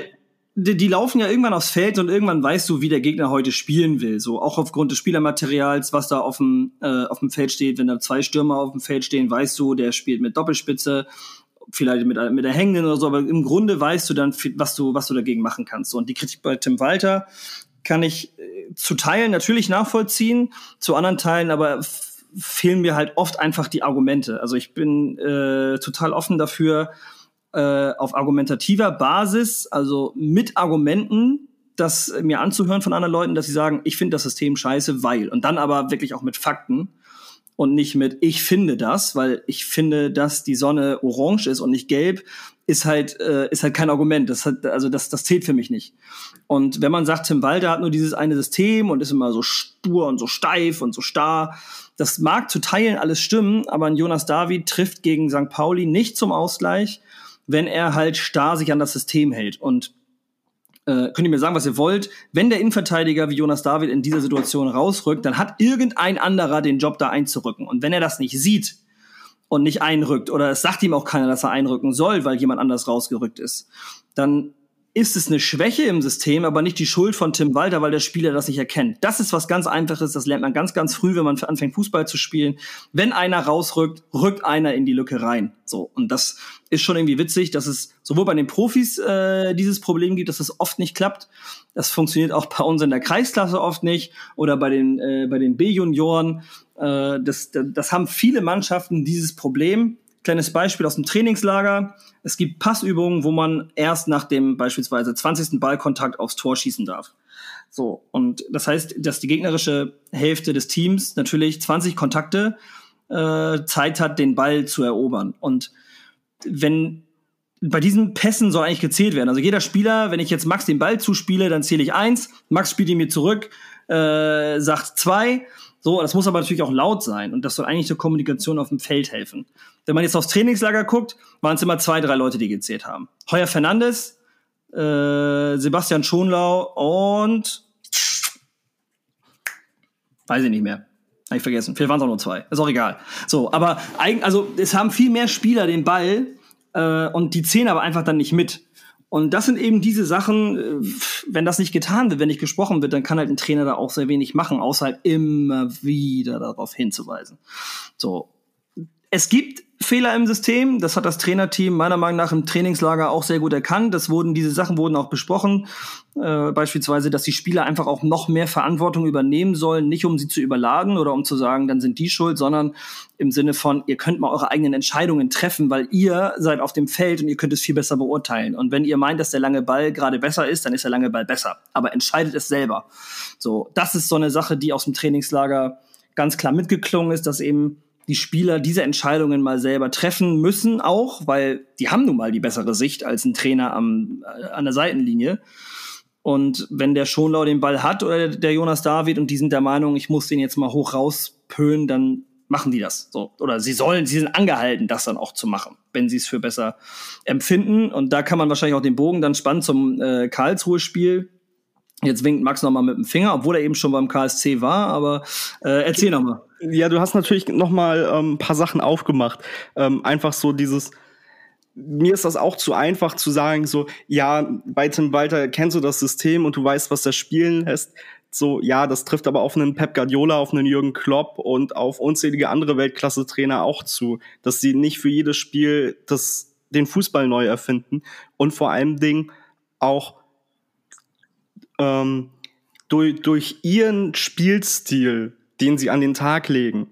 die, die, laufen ja irgendwann aufs Feld und irgendwann weißt du, wie der Gegner heute spielen will. So auch aufgrund des Spielermaterials, was da auf dem, äh, auf dem Feld steht. Wenn da zwei Stürmer auf dem Feld stehen, weißt du, der spielt mit Doppelspitze vielleicht mit, mit der Hängenden oder so, aber im Grunde weißt du dann, was du, was du dagegen machen kannst. Und die Kritik bei Tim Walter kann ich äh, zu Teilen natürlich nachvollziehen, zu anderen Teilen aber fehlen mir halt oft einfach die Argumente. Also ich bin äh, total offen dafür, äh, auf argumentativer Basis, also mit Argumenten, das mir anzuhören von anderen Leuten, dass sie sagen, ich finde das System scheiße, weil. Und dann aber wirklich auch mit Fakten und nicht mit ich finde das, weil ich finde, dass die Sonne orange ist und nicht gelb, ist halt äh, ist halt kein Argument. Das hat, also das das zählt für mich nicht. Und wenn man sagt, Tim Walter hat nur dieses eine System und ist immer so stur und so steif und so starr, das mag zu Teilen alles stimmen, aber ein Jonas David trifft gegen St. Pauli nicht zum Ausgleich, wenn er halt starr sich an das System hält und äh, könnt ihr mir sagen, was ihr wollt. Wenn der Innenverteidiger wie Jonas David in dieser Situation rausrückt, dann hat irgendein anderer den Job da einzurücken. Und wenn er das nicht sieht und nicht einrückt, oder es sagt ihm auch keiner, dass er einrücken soll, weil jemand anders rausgerückt ist, dann ist es eine Schwäche im System, aber nicht die Schuld von Tim Walter, weil der Spieler das nicht erkennt. Das ist was ganz Einfaches, das lernt man ganz, ganz früh, wenn man anfängt, Fußball zu spielen. Wenn einer rausrückt, rückt einer in die Lücke rein. So. Und das ist schon irgendwie witzig, dass es sowohl bei den Profis äh, dieses Problem gibt, dass es oft nicht klappt. Das funktioniert auch bei uns in der Kreisklasse oft nicht oder bei den, äh, bei den B-Junioren. Äh, das, das haben viele Mannschaften dieses Problem Kleines Beispiel aus dem Trainingslager. Es gibt Passübungen, wo man erst nach dem beispielsweise 20. Ballkontakt aufs Tor schießen darf. So, und das heißt, dass die gegnerische Hälfte des Teams natürlich 20 Kontakte äh, Zeit hat, den Ball zu erobern. Und wenn bei diesen Pässen soll eigentlich gezählt werden. Also jeder Spieler, wenn ich jetzt Max den Ball zuspiele, dann zähle ich eins, Max spielt ihn mir zurück, äh, sagt zwei. So, das muss aber natürlich auch laut sein und das soll eigentlich zur Kommunikation auf dem Feld helfen. Wenn man jetzt aufs Trainingslager guckt, waren es immer zwei, drei Leute, die gezählt haben. Heuer Fernandes, äh, Sebastian Schonlau und weiß ich nicht mehr. Habe ich vergessen. Vielleicht waren es auch nur zwei. Ist auch egal. So, aber also es haben viel mehr Spieler den Ball äh, und die zählen aber einfach dann nicht mit. Und das sind eben diese Sachen, äh, wenn das nicht getan wird, wenn nicht gesprochen wird, dann kann halt ein Trainer da auch sehr wenig machen, außer halt immer wieder darauf hinzuweisen. So. Es gibt Fehler im System. Das hat das Trainerteam meiner Meinung nach im Trainingslager auch sehr gut erkannt. Das wurden, diese Sachen wurden auch besprochen. Äh, beispielsweise, dass die Spieler einfach auch noch mehr Verantwortung übernehmen sollen, nicht um sie zu überladen oder um zu sagen, dann sind die schuld, sondern im Sinne von, ihr könnt mal eure eigenen Entscheidungen treffen, weil ihr seid auf dem Feld und ihr könnt es viel besser beurteilen. Und wenn ihr meint, dass der lange Ball gerade besser ist, dann ist der lange Ball besser. Aber entscheidet es selber. So, das ist so eine Sache, die aus dem Trainingslager ganz klar mitgeklungen ist, dass eben die Spieler diese Entscheidungen mal selber treffen müssen, auch, weil die haben nun mal die bessere Sicht als ein Trainer am, äh, an der Seitenlinie. Und wenn der Schonlau den Ball hat oder der Jonas David und die sind der Meinung, ich muss den jetzt mal hoch rauspölen, dann machen die das. So. Oder sie sollen, sie sind angehalten, das dann auch zu machen, wenn sie es für besser empfinden. Und da kann man wahrscheinlich auch den Bogen dann spannen zum äh, Karlsruhe-Spiel. Jetzt winkt Max nochmal mit dem Finger, obwohl er eben schon beim KSC war, aber äh, erzähl nochmal. Ja, du hast natürlich noch mal ähm, paar Sachen aufgemacht. Ähm, einfach so dieses, mir ist das auch zu einfach zu sagen, so, ja, bei Tim Walter kennst du das System und du weißt, was er spielen lässt. So, ja, das trifft aber auf einen Pep Guardiola, auf einen Jürgen Klopp und auf unzählige andere Weltklasse-Trainer auch zu, dass sie nicht für jedes Spiel das, den Fußball neu erfinden und vor allem Ding auch ähm, durch, durch ihren Spielstil den sie an den Tag legen,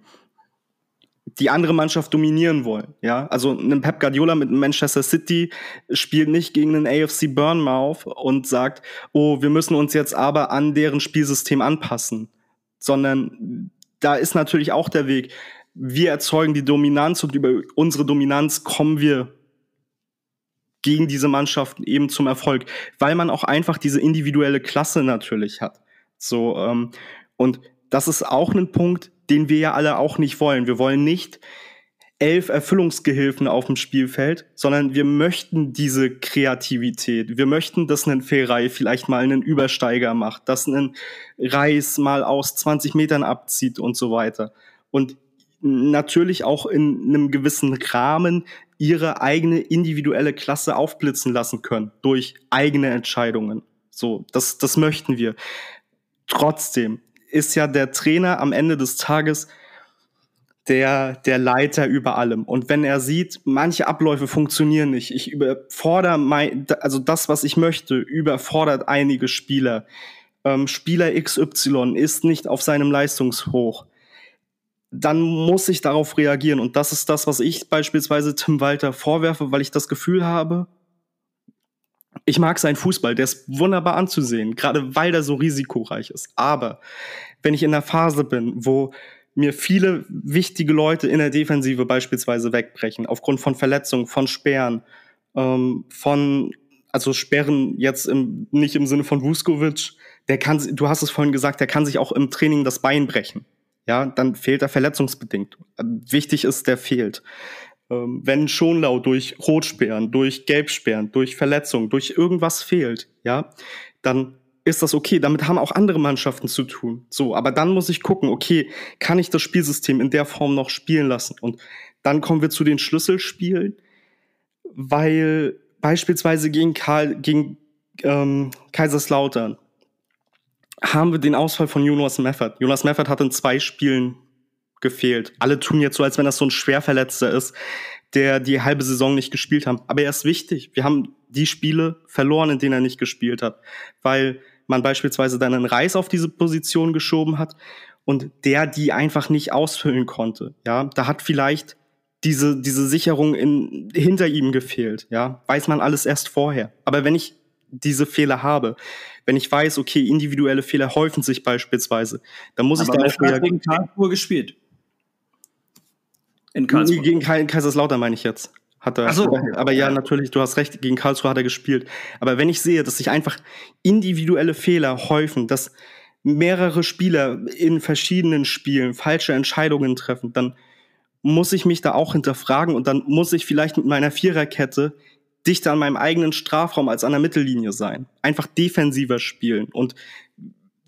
die andere Mannschaft dominieren wollen. Ja, also ein Pep Guardiola mit Manchester City spielt nicht gegen einen AFC Bournemouth und sagt, oh, wir müssen uns jetzt aber an deren Spielsystem anpassen, sondern da ist natürlich auch der Weg. Wir erzeugen die Dominanz und über unsere Dominanz kommen wir gegen diese Mannschaften eben zum Erfolg, weil man auch einfach diese individuelle Klasse natürlich hat. So ähm, und das ist auch ein Punkt, den wir ja alle auch nicht wollen. Wir wollen nicht elf Erfüllungsgehilfen auf dem Spielfeld, sondern wir möchten diese Kreativität. Wir möchten, dass ein Ferrei vielleicht mal einen Übersteiger macht, dass ein Reis mal aus 20 Metern abzieht und so weiter. Und natürlich auch in einem gewissen Rahmen ihre eigene individuelle Klasse aufblitzen lassen können durch eigene Entscheidungen. So, das, das möchten wir. Trotzdem ist ja der Trainer am Ende des Tages der, der Leiter über allem. Und wenn er sieht, manche Abläufe funktionieren nicht, ich überfordere mein, also das, was ich möchte, überfordert einige Spieler. Ähm, Spieler XY ist nicht auf seinem Leistungshoch. Dann muss ich darauf reagieren. Und das ist das, was ich beispielsweise Tim Walter vorwerfe, weil ich das Gefühl habe, ich mag seinen Fußball, der ist wunderbar anzusehen, gerade weil der so risikoreich ist. Aber wenn ich in der Phase bin, wo mir viele wichtige Leute in der Defensive beispielsweise wegbrechen, aufgrund von Verletzungen, von Sperren, ähm, von, also Sperren jetzt im, nicht im Sinne von Vuskovic, der kann, du hast es vorhin gesagt, der kann sich auch im Training das Bein brechen. Ja, dann fehlt er verletzungsbedingt. Wichtig ist, der fehlt. Ähm, wenn Schonlau durch Rotsperren, durch Gelbsperren, durch Verletzungen, durch irgendwas fehlt, ja, dann ist das okay. Damit haben auch andere Mannschaften zu tun. So, aber dann muss ich gucken, okay, kann ich das Spielsystem in der Form noch spielen lassen? Und dann kommen wir zu den Schlüsselspielen, weil beispielsweise gegen Karl, gegen ähm, Kaiserslautern haben wir den Ausfall von Jonas Meffert. Jonas Meffert hat in zwei Spielen gefehlt. Alle tun jetzt so, als wenn das so ein Schwerverletzter ist, der die halbe Saison nicht gespielt hat. Aber er ist wichtig. Wir haben die Spiele verloren, in denen er nicht gespielt hat, weil man beispielsweise dann einen Reis auf diese Position geschoben hat und der die einfach nicht ausfüllen konnte. Ja, da hat vielleicht diese, diese Sicherung in, hinter ihm gefehlt. Ja, weiß man alles erst vorher. Aber wenn ich diese Fehler habe, wenn ich weiß, okay, individuelle Fehler häufen sich beispielsweise, dann muss Aber ich darauf gegen Karlsruhe gespielt. In Karlsruhe. Gegen Kaiserslautern meine ich jetzt. Hat er, so. aber, aber ja, natürlich, du hast recht, gegen Karlsruhe hat er gespielt. Aber wenn ich sehe, dass sich einfach individuelle Fehler häufen, dass mehrere Spieler in verschiedenen Spielen falsche Entscheidungen treffen, dann muss ich mich da auch hinterfragen und dann muss ich vielleicht mit meiner Viererkette dichter an meinem eigenen Strafraum als an der Mittellinie sein. Einfach defensiver spielen und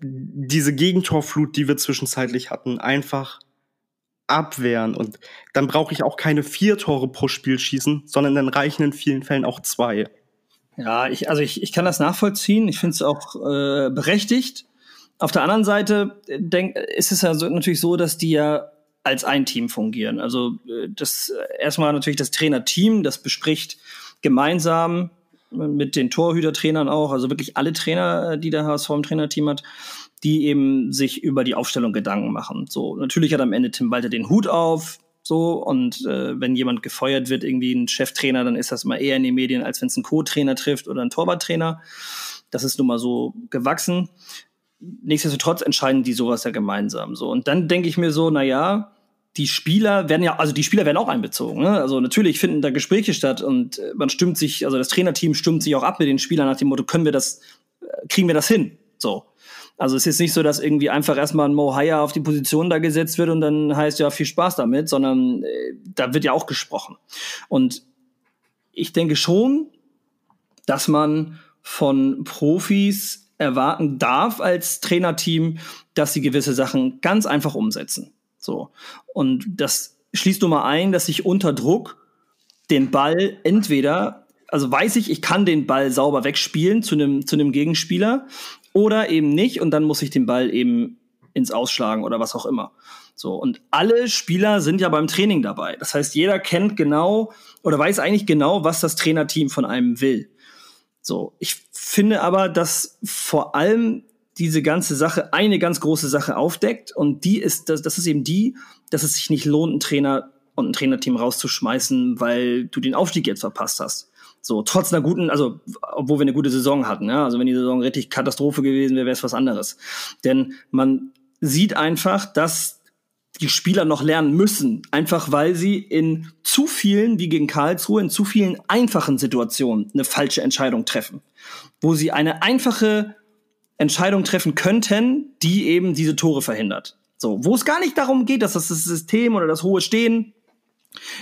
diese Gegentorflut, die wir zwischenzeitlich hatten, einfach abwehren. Und dann brauche ich auch keine vier Tore pro Spiel schießen, sondern dann reichen in vielen Fällen auch zwei. Ja, ich, also ich, ich kann das nachvollziehen. Ich finde es auch äh, berechtigt. Auf der anderen Seite äh, denk, ist es ja so, natürlich so, dass die ja als ein Team fungieren. Also äh, das erstmal natürlich das Trainerteam, das bespricht gemeinsam mit den Torhütertrainern auch, also wirklich alle Trainer, äh, die der HSV im Trainerteam hat, die eben sich über die Aufstellung Gedanken machen. So, natürlich hat am Ende Tim Walter den Hut auf, so, und äh, wenn jemand gefeuert wird, irgendwie ein Cheftrainer, dann ist das immer eher in den Medien, als wenn es ein Co-Trainer trifft oder ein Torwarttrainer. Das ist nun mal so gewachsen. Nichtsdestotrotz entscheiden die sowas ja gemeinsam. So, und dann denke ich mir so, na ja, die Spieler werden ja, also die Spieler werden auch einbezogen. Ne? Also natürlich finden da Gespräche statt und äh, man stimmt sich, also das Trainerteam stimmt sich auch ab mit den Spielern nach dem Motto, können wir das, äh, kriegen wir das hin? So. Also es ist nicht so, dass irgendwie einfach erstmal ein Mo auf die Position da gesetzt wird und dann heißt ja viel Spaß damit, sondern äh, da wird ja auch gesprochen. Und ich denke schon, dass man von Profis erwarten darf als Trainerteam, dass sie gewisse Sachen ganz einfach umsetzen. So. Und das schließt nur mal ein, dass ich unter Druck den Ball entweder, also weiß ich, ich kann den Ball sauber wegspielen zu einem, zu einem Gegenspieler oder eben nicht und dann muss ich den Ball eben ins Ausschlagen oder was auch immer. So. Und alle Spieler sind ja beim Training dabei. Das heißt, jeder kennt genau oder weiß eigentlich genau, was das Trainerteam von einem will. So. Ich finde aber, dass vor allem diese ganze Sache eine ganz große Sache aufdeckt und die ist, das, das ist eben die, dass es sich nicht lohnt, einen Trainer und ein Trainerteam rauszuschmeißen, weil du den Aufstieg jetzt verpasst hast. So, trotz einer guten, also, obwohl wir eine gute Saison hatten, ja, also wenn die Saison richtig Katastrophe gewesen wäre, wäre es was anderes. Denn man sieht einfach, dass die Spieler noch lernen müssen, einfach weil sie in zu vielen, wie gegen Karlsruhe, in zu vielen einfachen Situationen eine falsche Entscheidung treffen. Wo sie eine einfache Entscheidung treffen könnten, die eben diese Tore verhindert. So, wo es gar nicht darum geht, dass das System oder das hohe Stehen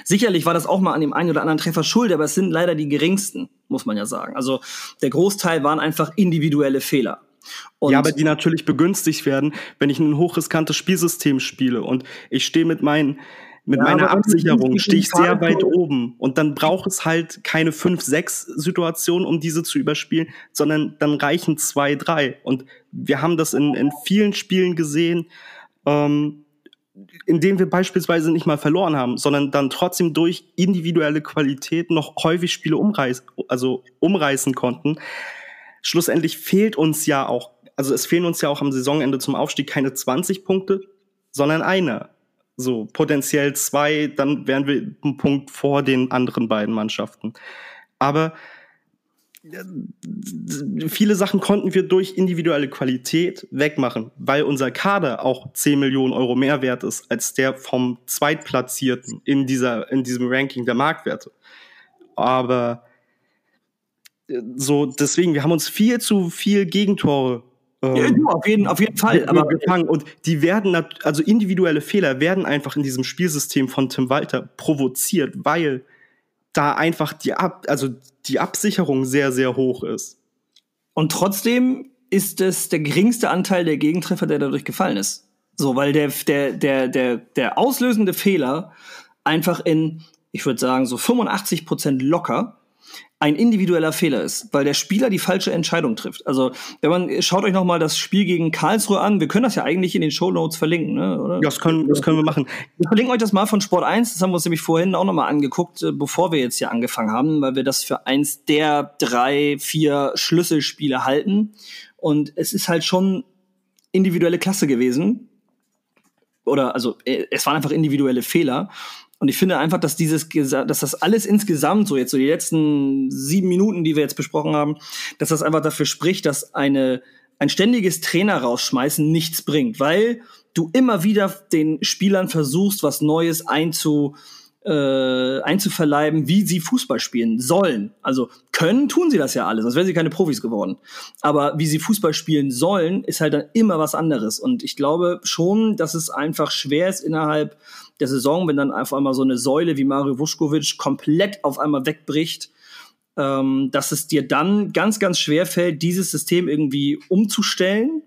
Sicherlich war das auch mal an dem einen oder anderen Treffer schuld, aber es sind leider die geringsten, muss man ja sagen. Also der Großteil waren einfach individuelle Fehler. Und ja, aber die natürlich begünstigt werden, wenn ich ein hochriskantes Spielsystem spiele und ich stehe mit meinen mit ja, meiner Absicherung stehe ich sehr weit oben und dann braucht es halt keine 5, 6 Situationen, um diese zu überspielen, sondern dann reichen zwei, drei. Und wir haben das in, in vielen Spielen gesehen, ähm, indem wir beispielsweise nicht mal verloren haben, sondern dann trotzdem durch individuelle Qualität noch häufig Spiele umreißen, also umreißen konnten. Schlussendlich fehlt uns ja auch, also es fehlen uns ja auch am Saisonende zum Aufstieg keine 20 Punkte, sondern eine. So, potenziell zwei, dann wären wir einen Punkt vor den anderen beiden Mannschaften. Aber viele Sachen konnten wir durch individuelle Qualität wegmachen, weil unser Kader auch 10 Millionen Euro mehr wert ist als der vom Zweitplatzierten in dieser, in diesem Ranking der Marktwerte. Aber äh, so, deswegen, wir haben uns viel zu viel Gegentore ähm, ja, auf jeden, auf jeden Fall. Aber gefangen. Und die werden, also individuelle Fehler werden einfach in diesem Spielsystem von Tim Walter provoziert, weil da einfach die, Ab also die Absicherung sehr, sehr hoch ist. Und trotzdem ist es der geringste Anteil der Gegentreffer, der dadurch gefallen ist. So, weil der, der, der, der, der auslösende Fehler einfach in, ich würde sagen, so 85 Prozent locker ein individueller Fehler ist, weil der Spieler die falsche Entscheidung trifft. Also, wenn man schaut euch noch mal das Spiel gegen Karlsruhe an, wir können das ja eigentlich in den Show Notes verlinken, ne? Oder? Das können, das können wir machen. Wir verlinken euch das mal von Sport 1, das haben wir uns nämlich vorhin auch noch mal angeguckt, äh, bevor wir jetzt hier angefangen haben, weil wir das für eins der drei, vier Schlüsselspiele halten. Und es ist halt schon individuelle Klasse gewesen. Oder also äh, es waren einfach individuelle Fehler. Und ich finde einfach, dass dieses, dass das alles insgesamt, so jetzt so die letzten sieben Minuten, die wir jetzt besprochen haben, dass das einfach dafür spricht, dass eine, ein ständiges Trainer rausschmeißen nichts bringt, weil du immer wieder den Spielern versuchst, was Neues einzu, äh, einzuverleiben, wie sie Fußball spielen sollen. Also können, tun sie das ja alle, sonst wären sie keine Profis geworden. Aber wie sie Fußball spielen sollen, ist halt dann immer was anderes. Und ich glaube schon, dass es einfach schwer ist innerhalb der Saison, wenn dann auf einmal so eine Säule wie Mario Vuskovic komplett auf einmal wegbricht, ähm, dass es dir dann ganz, ganz schwer fällt, dieses System irgendwie umzustellen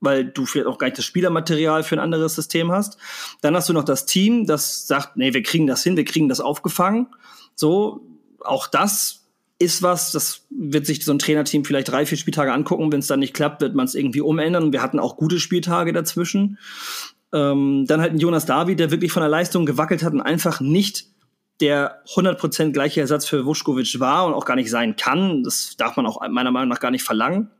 weil du vielleicht auch gar nicht das Spielermaterial für ein anderes System hast. Dann hast du noch das Team, das sagt, nee, wir kriegen das hin, wir kriegen das aufgefangen. So, auch das ist was, das wird sich so ein Trainerteam vielleicht drei, vier Spieltage angucken. Wenn es dann nicht klappt, wird man es irgendwie umändern. Wir hatten auch gute Spieltage dazwischen. Ähm, dann halt ein Jonas David, der wirklich von der Leistung gewackelt hat und einfach nicht der 100% gleiche Ersatz für Vuskovic war und auch gar nicht sein kann. Das darf man auch meiner Meinung nach gar nicht verlangen.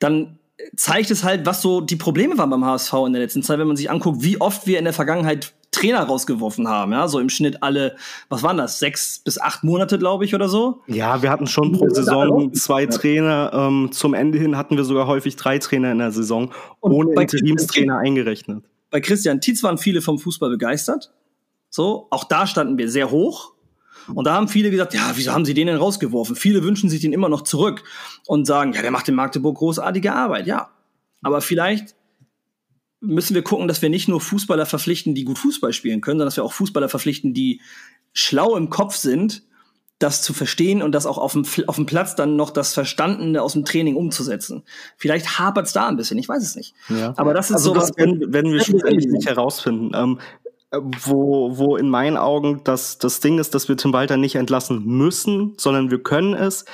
Dann zeigt es halt, was so die Probleme waren beim HSV in der letzten Zeit, wenn man sich anguckt, wie oft wir in der Vergangenheit Trainer rausgeworfen haben, ja, so im Schnitt alle, was waren das, sechs bis acht Monate, glaube ich, oder so? Ja, wir hatten schon pro Saison zwei Trainer, ähm, zum Ende hin hatten wir sogar häufig drei Trainer in der Saison, Und ohne Interimstrainer eingerechnet. Bei Christian Tietz waren viele vom Fußball begeistert, so, auch da standen wir sehr hoch, und da haben viele gesagt, ja, wieso haben sie den denn rausgeworfen? Viele wünschen sich den immer noch zurück und sagen, ja, der macht in Magdeburg großartige Arbeit. Ja, aber vielleicht müssen wir gucken, dass wir nicht nur Fußballer verpflichten, die gut Fußball spielen können, sondern dass wir auch Fußballer verpflichten, die schlau im Kopf sind, das zu verstehen und das auch auf dem, auf dem Platz dann noch das Verstandene aus dem Training umzusetzen. Vielleicht hapert es da ein bisschen, ich weiß es nicht. Ja. Aber das ist also so das werden, werden wir schlussendlich nicht herausfinden. Ähm, wo, wo in meinen Augen das, das Ding ist, dass wir Tim Walter nicht entlassen müssen, sondern wir können es.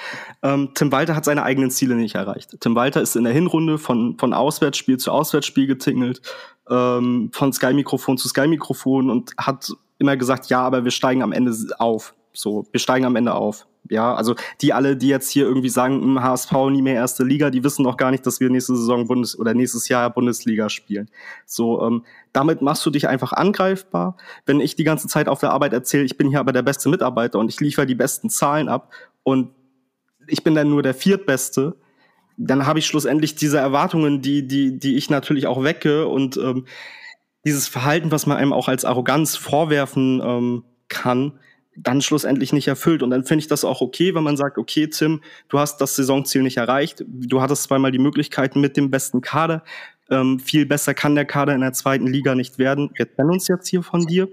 Ähm, Tim Walter hat seine eigenen Ziele nicht erreicht. Tim Walter ist in der Hinrunde von, von Auswärtsspiel zu Auswärtsspiel getingelt, ähm, von Sky-Mikrofon zu Sky-Mikrofon und hat immer gesagt, ja, aber wir steigen am Ende auf. So, wir steigen am Ende auf. Ja, also die alle, die jetzt hier irgendwie sagen, HSV hm, nie mehr erste Liga, die wissen noch gar nicht, dass wir nächste Saison Bundes oder nächstes Jahr Bundesliga spielen. So, ähm, damit machst du dich einfach angreifbar. Wenn ich die ganze Zeit auf der Arbeit erzähle, ich bin hier aber der beste Mitarbeiter und ich liefere die besten Zahlen ab und ich bin dann nur der viertbeste, dann habe ich schlussendlich diese Erwartungen, die, die, die ich natürlich auch wecke und ähm, dieses Verhalten, was man einem auch als Arroganz vorwerfen ähm, kann, dann schlussendlich nicht erfüllt. Und dann finde ich das auch okay, wenn man sagt, okay, Tim, du hast das Saisonziel nicht erreicht. Du hattest zweimal die Möglichkeiten mit dem besten Kader. Ähm, viel besser kann der Kader in der zweiten Liga nicht werden. Wir trennen uns jetzt hier von dir.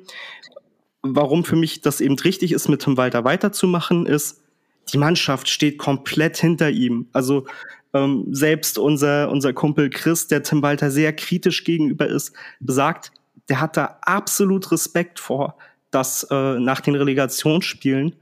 Warum für mich das eben richtig ist, mit Tim Walter weiterzumachen, ist, die Mannschaft steht komplett hinter ihm. Also ähm, selbst unser, unser Kumpel Chris, der Tim Walter sehr kritisch gegenüber ist, sagt, der hat da absolut Respekt vor dass äh, nach den Relegationsspielen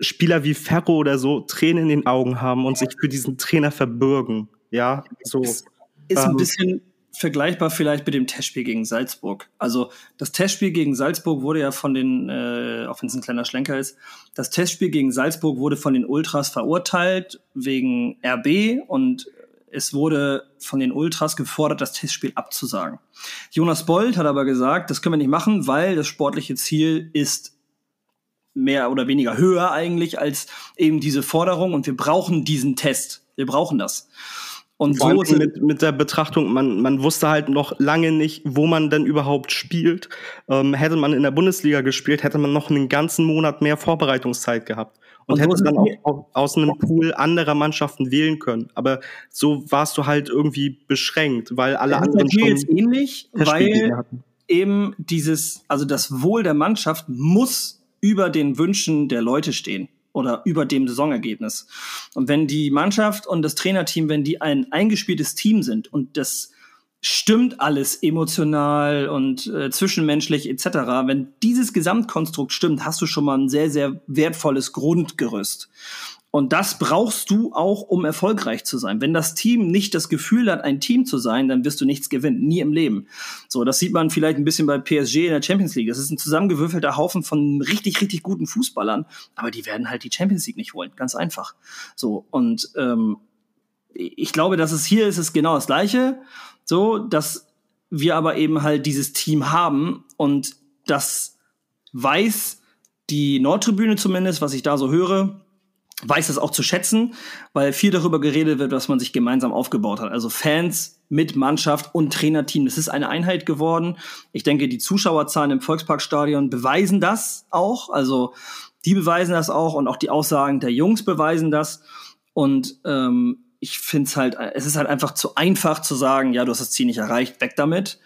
Spieler wie Ferro oder so Tränen in den Augen haben und sich für diesen Trainer verbürgen. Ja, so. Ist, ist ähm, ein bisschen vergleichbar vielleicht mit dem Testspiel gegen Salzburg. Also das Testspiel gegen Salzburg wurde ja von den, äh, auch wenn es ein kleiner Schlenker ist, das Testspiel gegen Salzburg wurde von den Ultras verurteilt wegen RB und es wurde von den Ultras gefordert, das Testspiel abzusagen. Jonas Bold hat aber gesagt, das können wir nicht machen, weil das sportliche Ziel ist mehr oder weniger höher eigentlich als eben diese Forderung und wir brauchen diesen Test. Wir brauchen das. Und so mit, mit der Betrachtung, man, man wusste halt noch lange nicht, wo man denn überhaupt spielt. Ähm, hätte man in der Bundesliga gespielt, hätte man noch einen ganzen Monat mehr Vorbereitungszeit gehabt und, und hättest dann auch aus einem Pool anderer Mannschaften wählen können. Aber so warst du halt irgendwie beschränkt, weil alle anderen schon jetzt ähnlich, weil hatten. eben dieses, also das Wohl der Mannschaft muss über den Wünschen der Leute stehen oder über dem Saisonergebnis. Und wenn die Mannschaft und das Trainerteam, wenn die ein eingespieltes Team sind und das stimmt alles emotional und äh, zwischenmenschlich etc. Wenn dieses Gesamtkonstrukt stimmt, hast du schon mal ein sehr, sehr wertvolles Grundgerüst. Und das brauchst du auch, um erfolgreich zu sein. Wenn das Team nicht das Gefühl hat, ein Team zu sein, dann wirst du nichts gewinnen. Nie im Leben. So, das sieht man vielleicht ein bisschen bei PSG in der Champions League. Das ist ein zusammengewürfelter Haufen von richtig, richtig guten Fußballern. Aber die werden halt die Champions League nicht holen. Ganz einfach. So, und ähm, ich glaube, dass es hier ist es genau das Gleiche. So, dass wir aber eben halt dieses Team haben und das weiß die Nordtribüne zumindest, was ich da so höre, weiß das auch zu schätzen, weil viel darüber geredet wird, was man sich gemeinsam aufgebaut hat. Also Fans mit Mannschaft und Trainerteam. Das ist eine Einheit geworden. Ich denke, die Zuschauerzahlen im Volksparkstadion beweisen das auch. Also die beweisen das auch und auch die Aussagen der Jungs beweisen das. Und ähm, ich finde es halt, es ist halt einfach zu einfach zu sagen, ja, du hast das Ziel nicht erreicht, weg damit.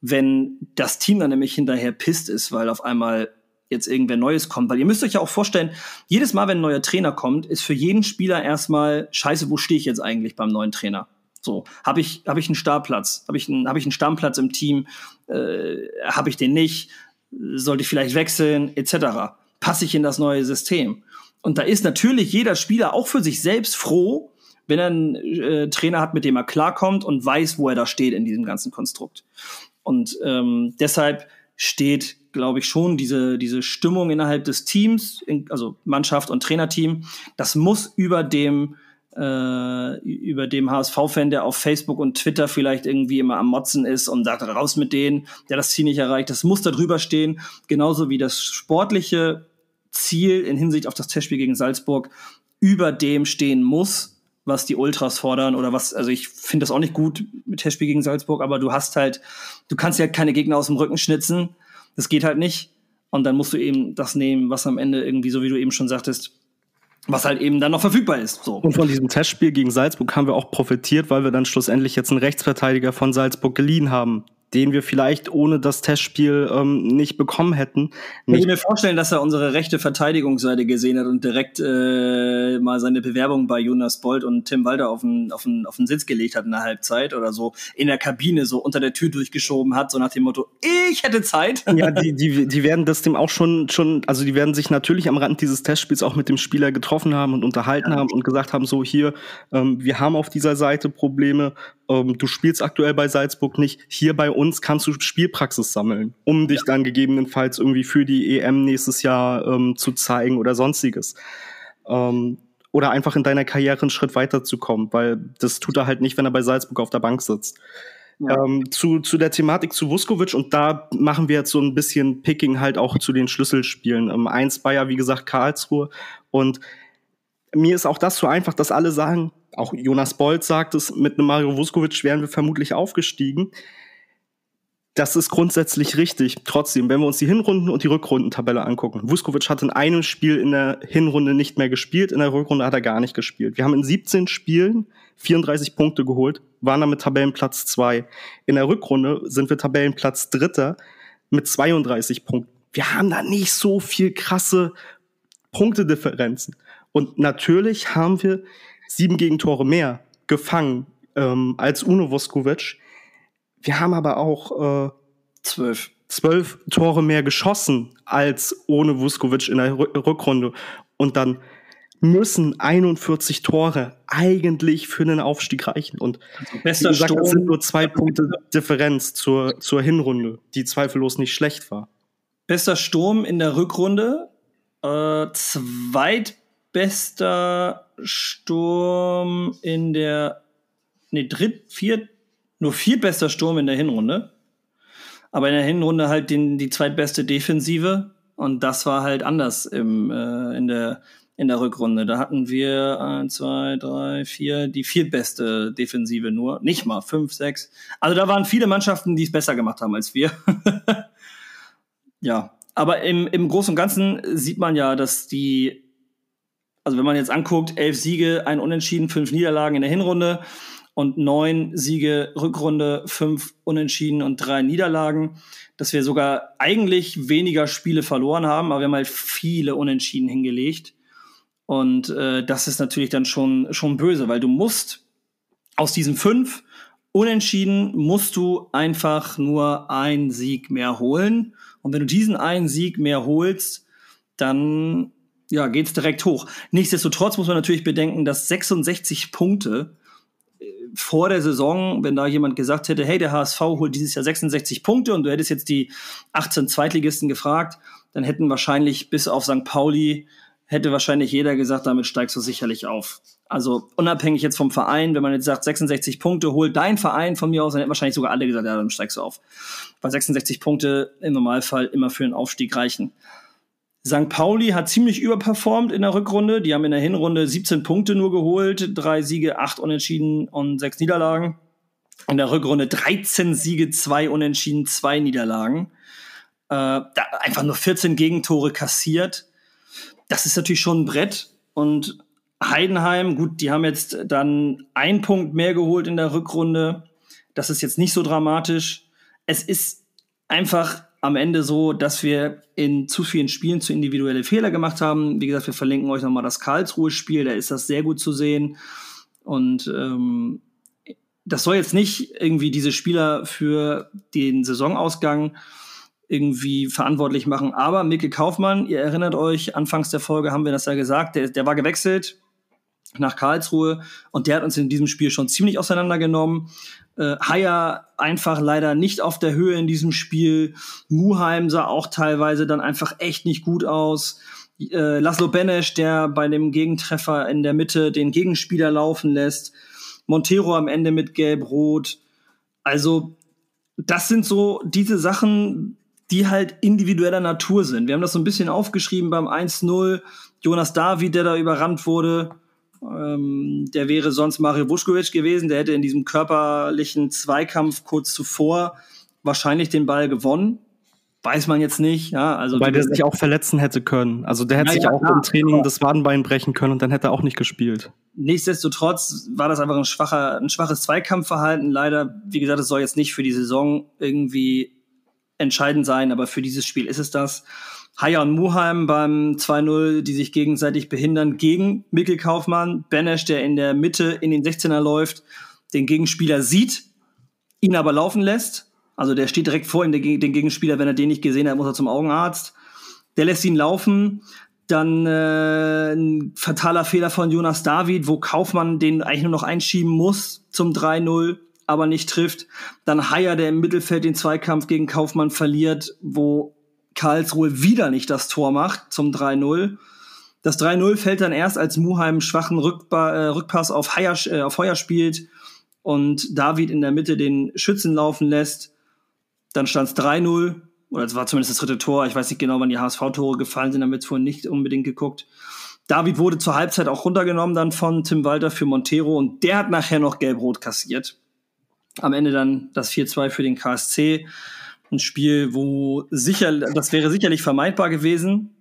Wenn das Team dann nämlich hinterher pisst ist, weil auf einmal jetzt irgendwer Neues kommt. Weil ihr müsst euch ja auch vorstellen, jedes Mal, wenn ein neuer Trainer kommt, ist für jeden Spieler erstmal, scheiße, wo stehe ich jetzt eigentlich beim neuen Trainer? So, habe ich, hab ich einen Startplatz? Habe ich, einen, hab ich einen Stammplatz im Team? Äh, habe ich den nicht? Sollte ich vielleicht wechseln? Etc. Passe ich in das neue System? Und da ist natürlich jeder Spieler auch für sich selbst froh, wenn er einen äh, Trainer hat, mit dem er klarkommt und weiß, wo er da steht in diesem ganzen Konstrukt. Und ähm, deshalb steht, glaube ich, schon diese, diese Stimmung innerhalb des Teams, in, also Mannschaft und Trainerteam, das muss über dem äh, über dem HSV-Fan, der auf Facebook und Twitter vielleicht irgendwie immer am Motzen ist und sagt, raus mit denen, der das Ziel nicht erreicht. Das muss da drüber stehen, genauso wie das sportliche Ziel in Hinsicht auf das Testspiel gegen Salzburg über dem stehen muss, was die Ultras fordern oder was, also ich finde das auch nicht gut mit Testspiel gegen Salzburg, aber du hast halt, du kannst ja keine Gegner aus dem Rücken schnitzen. Das geht halt nicht. Und dann musst du eben das nehmen, was am Ende irgendwie, so wie du eben schon sagtest, was halt eben dann noch verfügbar ist. So. Und von diesem Testspiel gegen Salzburg haben wir auch profitiert, weil wir dann schlussendlich jetzt einen Rechtsverteidiger von Salzburg geliehen haben, den wir vielleicht ohne das Testspiel ähm, nicht bekommen hätten. Ich kann mir vorstellen, dass er unsere rechte Verteidigungsseite gesehen hat und direkt äh, mal seine Bewerbung bei Jonas Bolt und Tim Walter auf den, auf, den, auf den Sitz gelegt hat in der Halbzeit oder so in der Kabine so unter der Tür durchgeschoben hat, so nach dem Motto, ich hätte Zeit. [laughs] Ja, die, die, die werden das dem auch schon, schon, also die werden sich natürlich am Rand dieses Testspiels auch mit dem Spieler getroffen haben und unterhalten ja. haben und gesagt haben, so hier, ähm, wir haben auf dieser Seite Probleme, ähm, du spielst aktuell bei Salzburg nicht, hier bei uns kannst du Spielpraxis sammeln, um dich ja. dann gegebenenfalls irgendwie für die EM nächstes Jahr ähm, zu zeigen oder sonstiges. Ähm, oder einfach in deiner Karriere einen Schritt weiterzukommen, weil das tut er halt nicht, wenn er bei Salzburg auf der Bank sitzt. Ja. Ähm, zu, zu der Thematik zu Vuskovic und da machen wir jetzt so ein bisschen Picking halt auch zu den Schlüsselspielen. Ähm, eins Bayer, wie gesagt, Karlsruhe und mir ist auch das so einfach, dass alle sagen, auch Jonas Bolt sagt es, mit einem Mario Vuskovic wären wir vermutlich aufgestiegen. Das ist grundsätzlich richtig. Trotzdem, wenn wir uns die Hinrunden und die Rückrundentabelle angucken. Vuskovic hat in einem Spiel in der Hinrunde nicht mehr gespielt, in der Rückrunde hat er gar nicht gespielt. Wir haben in 17 Spielen 34 Punkte geholt, waren damit Tabellenplatz 2. In der Rückrunde sind wir Tabellenplatz Dritter mit 32 Punkten. Wir haben da nicht so viel krasse Punktedifferenzen. Und natürlich haben wir sieben Gegentore mehr gefangen ähm, als Uno Voskovic. Wir haben aber auch äh, zwölf. zwölf Tore mehr geschossen als ohne Vuskovic in der Rückrunde. Und dann müssen 41 Tore eigentlich für den Aufstieg reichen. Und also bester gesagt, Sturm, sind nur zwei Punkte Differenz zur, zur Hinrunde, die zweifellos nicht schlecht war. Bester Sturm in der Rückrunde, äh, zweitbester Sturm in der, nee, dritt, viert, nur viertbester Sturm in der Hinrunde. Aber in der Hinrunde halt den, die zweitbeste Defensive. Und das war halt anders im, äh, in, der, in der Rückrunde. Da hatten wir eins, zwei, drei, vier, die viertbeste Defensive nur. Nicht mal, fünf, sechs. Also da waren viele Mannschaften, die es besser gemacht haben als wir. [laughs] ja, aber im, im Großen und Ganzen sieht man ja, dass die, also wenn man jetzt anguckt, elf Siege, ein Unentschieden, fünf Niederlagen in der Hinrunde und neun Siege Rückrunde, fünf Unentschieden und drei Niederlagen, dass wir sogar eigentlich weniger Spiele verloren haben, aber wir haben halt viele Unentschieden hingelegt. Und äh, das ist natürlich dann schon, schon böse, weil du musst aus diesen fünf Unentschieden musst du einfach nur einen Sieg mehr holen. Und wenn du diesen einen Sieg mehr holst, dann ja, geht's direkt hoch. Nichtsdestotrotz muss man natürlich bedenken, dass 66 Punkte vor der Saison, wenn da jemand gesagt hätte, hey, der HSV holt dieses Jahr 66 Punkte und du hättest jetzt die 18 Zweitligisten gefragt, dann hätten wahrscheinlich bis auf St. Pauli hätte wahrscheinlich jeder gesagt, damit steigst du sicherlich auf. Also unabhängig jetzt vom Verein, wenn man jetzt sagt, 66 Punkte holt dein Verein von mir aus, dann hätten wahrscheinlich sogar alle gesagt, ja, dann steigst du auf. Weil 66 Punkte im Normalfall immer für einen Aufstieg reichen. St. Pauli hat ziemlich überperformt in der Rückrunde. Die haben in der Hinrunde 17 Punkte nur geholt, drei Siege, acht Unentschieden und sechs Niederlagen. In der Rückrunde 13 Siege, zwei Unentschieden, zwei Niederlagen. Äh, einfach nur 14 Gegentore kassiert. Das ist natürlich schon ein Brett. Und Heidenheim, gut, die haben jetzt dann einen Punkt mehr geholt in der Rückrunde. Das ist jetzt nicht so dramatisch. Es ist einfach am Ende so, dass wir in zu vielen Spielen zu individuelle Fehler gemacht haben. Wie gesagt, wir verlinken euch nochmal das Karlsruhe-Spiel, da ist das sehr gut zu sehen. Und ähm, das soll jetzt nicht irgendwie diese Spieler für den Saisonausgang irgendwie verantwortlich machen. Aber Mikkel Kaufmann, ihr erinnert euch, anfangs der Folge haben wir das ja gesagt, der, der war gewechselt nach Karlsruhe und der hat uns in diesem Spiel schon ziemlich auseinandergenommen. Äh, Haier einfach leider nicht auf der Höhe in diesem Spiel. Muheim sah auch teilweise dann einfach echt nicht gut aus. Äh, Laszlo Benesch, der bei dem Gegentreffer in der Mitte den Gegenspieler laufen lässt. Montero am Ende mit Gelb-Rot. Also, das sind so diese Sachen, die halt individueller Natur sind. Wir haben das so ein bisschen aufgeschrieben beim 1-0. Jonas David, der da überrannt wurde. Ähm, der wäre sonst Mario Vuskovic gewesen. Der hätte in diesem körperlichen Zweikampf kurz zuvor wahrscheinlich den Ball gewonnen. Weiß man jetzt nicht, ja. Also Weil der sich auch verletzen hätte können. Also der hätte ja, sich ja, auch klar, im Training das Wadenbein brechen können und dann hätte er auch nicht gespielt. Nichtsdestotrotz war das einfach ein schwacher, ein schwaches Zweikampfverhalten. Leider, wie gesagt, es soll jetzt nicht für die Saison irgendwie entscheidend sein, aber für dieses Spiel ist es das. Haya und Muheim beim 2-0, die sich gegenseitig behindern, gegen Mikkel Kaufmann. Benesch, der in der Mitte in den 16er läuft, den Gegenspieler sieht, ihn aber laufen lässt. Also der steht direkt vor ihm, den Gegenspieler, wenn er den nicht gesehen hat, muss er zum Augenarzt. Der lässt ihn laufen. Dann äh, ein fataler Fehler von Jonas David, wo Kaufmann den eigentlich nur noch einschieben muss zum 3-0, aber nicht trifft. Dann Haier, der im Mittelfeld den Zweikampf gegen Kaufmann verliert, wo Karlsruhe wieder nicht das Tor macht zum 3-0. Das 3-0 fällt dann erst, als Muheim schwachen Rückba äh, Rückpass auf, Heuer, äh, auf Heuer spielt und David in der Mitte den Schützen laufen lässt. Dann stand es 3-0, oder es war zumindest das dritte Tor. Ich weiß nicht genau, wann die HSV-Tore gefallen sind, damit vorhin nicht unbedingt geguckt. David wurde zur Halbzeit auch runtergenommen dann von Tim Walter für Montero und der hat nachher noch gelb-rot kassiert. Am Ende dann das 4-2 für den KSC ein Spiel, wo sicher, das wäre sicherlich vermeidbar gewesen.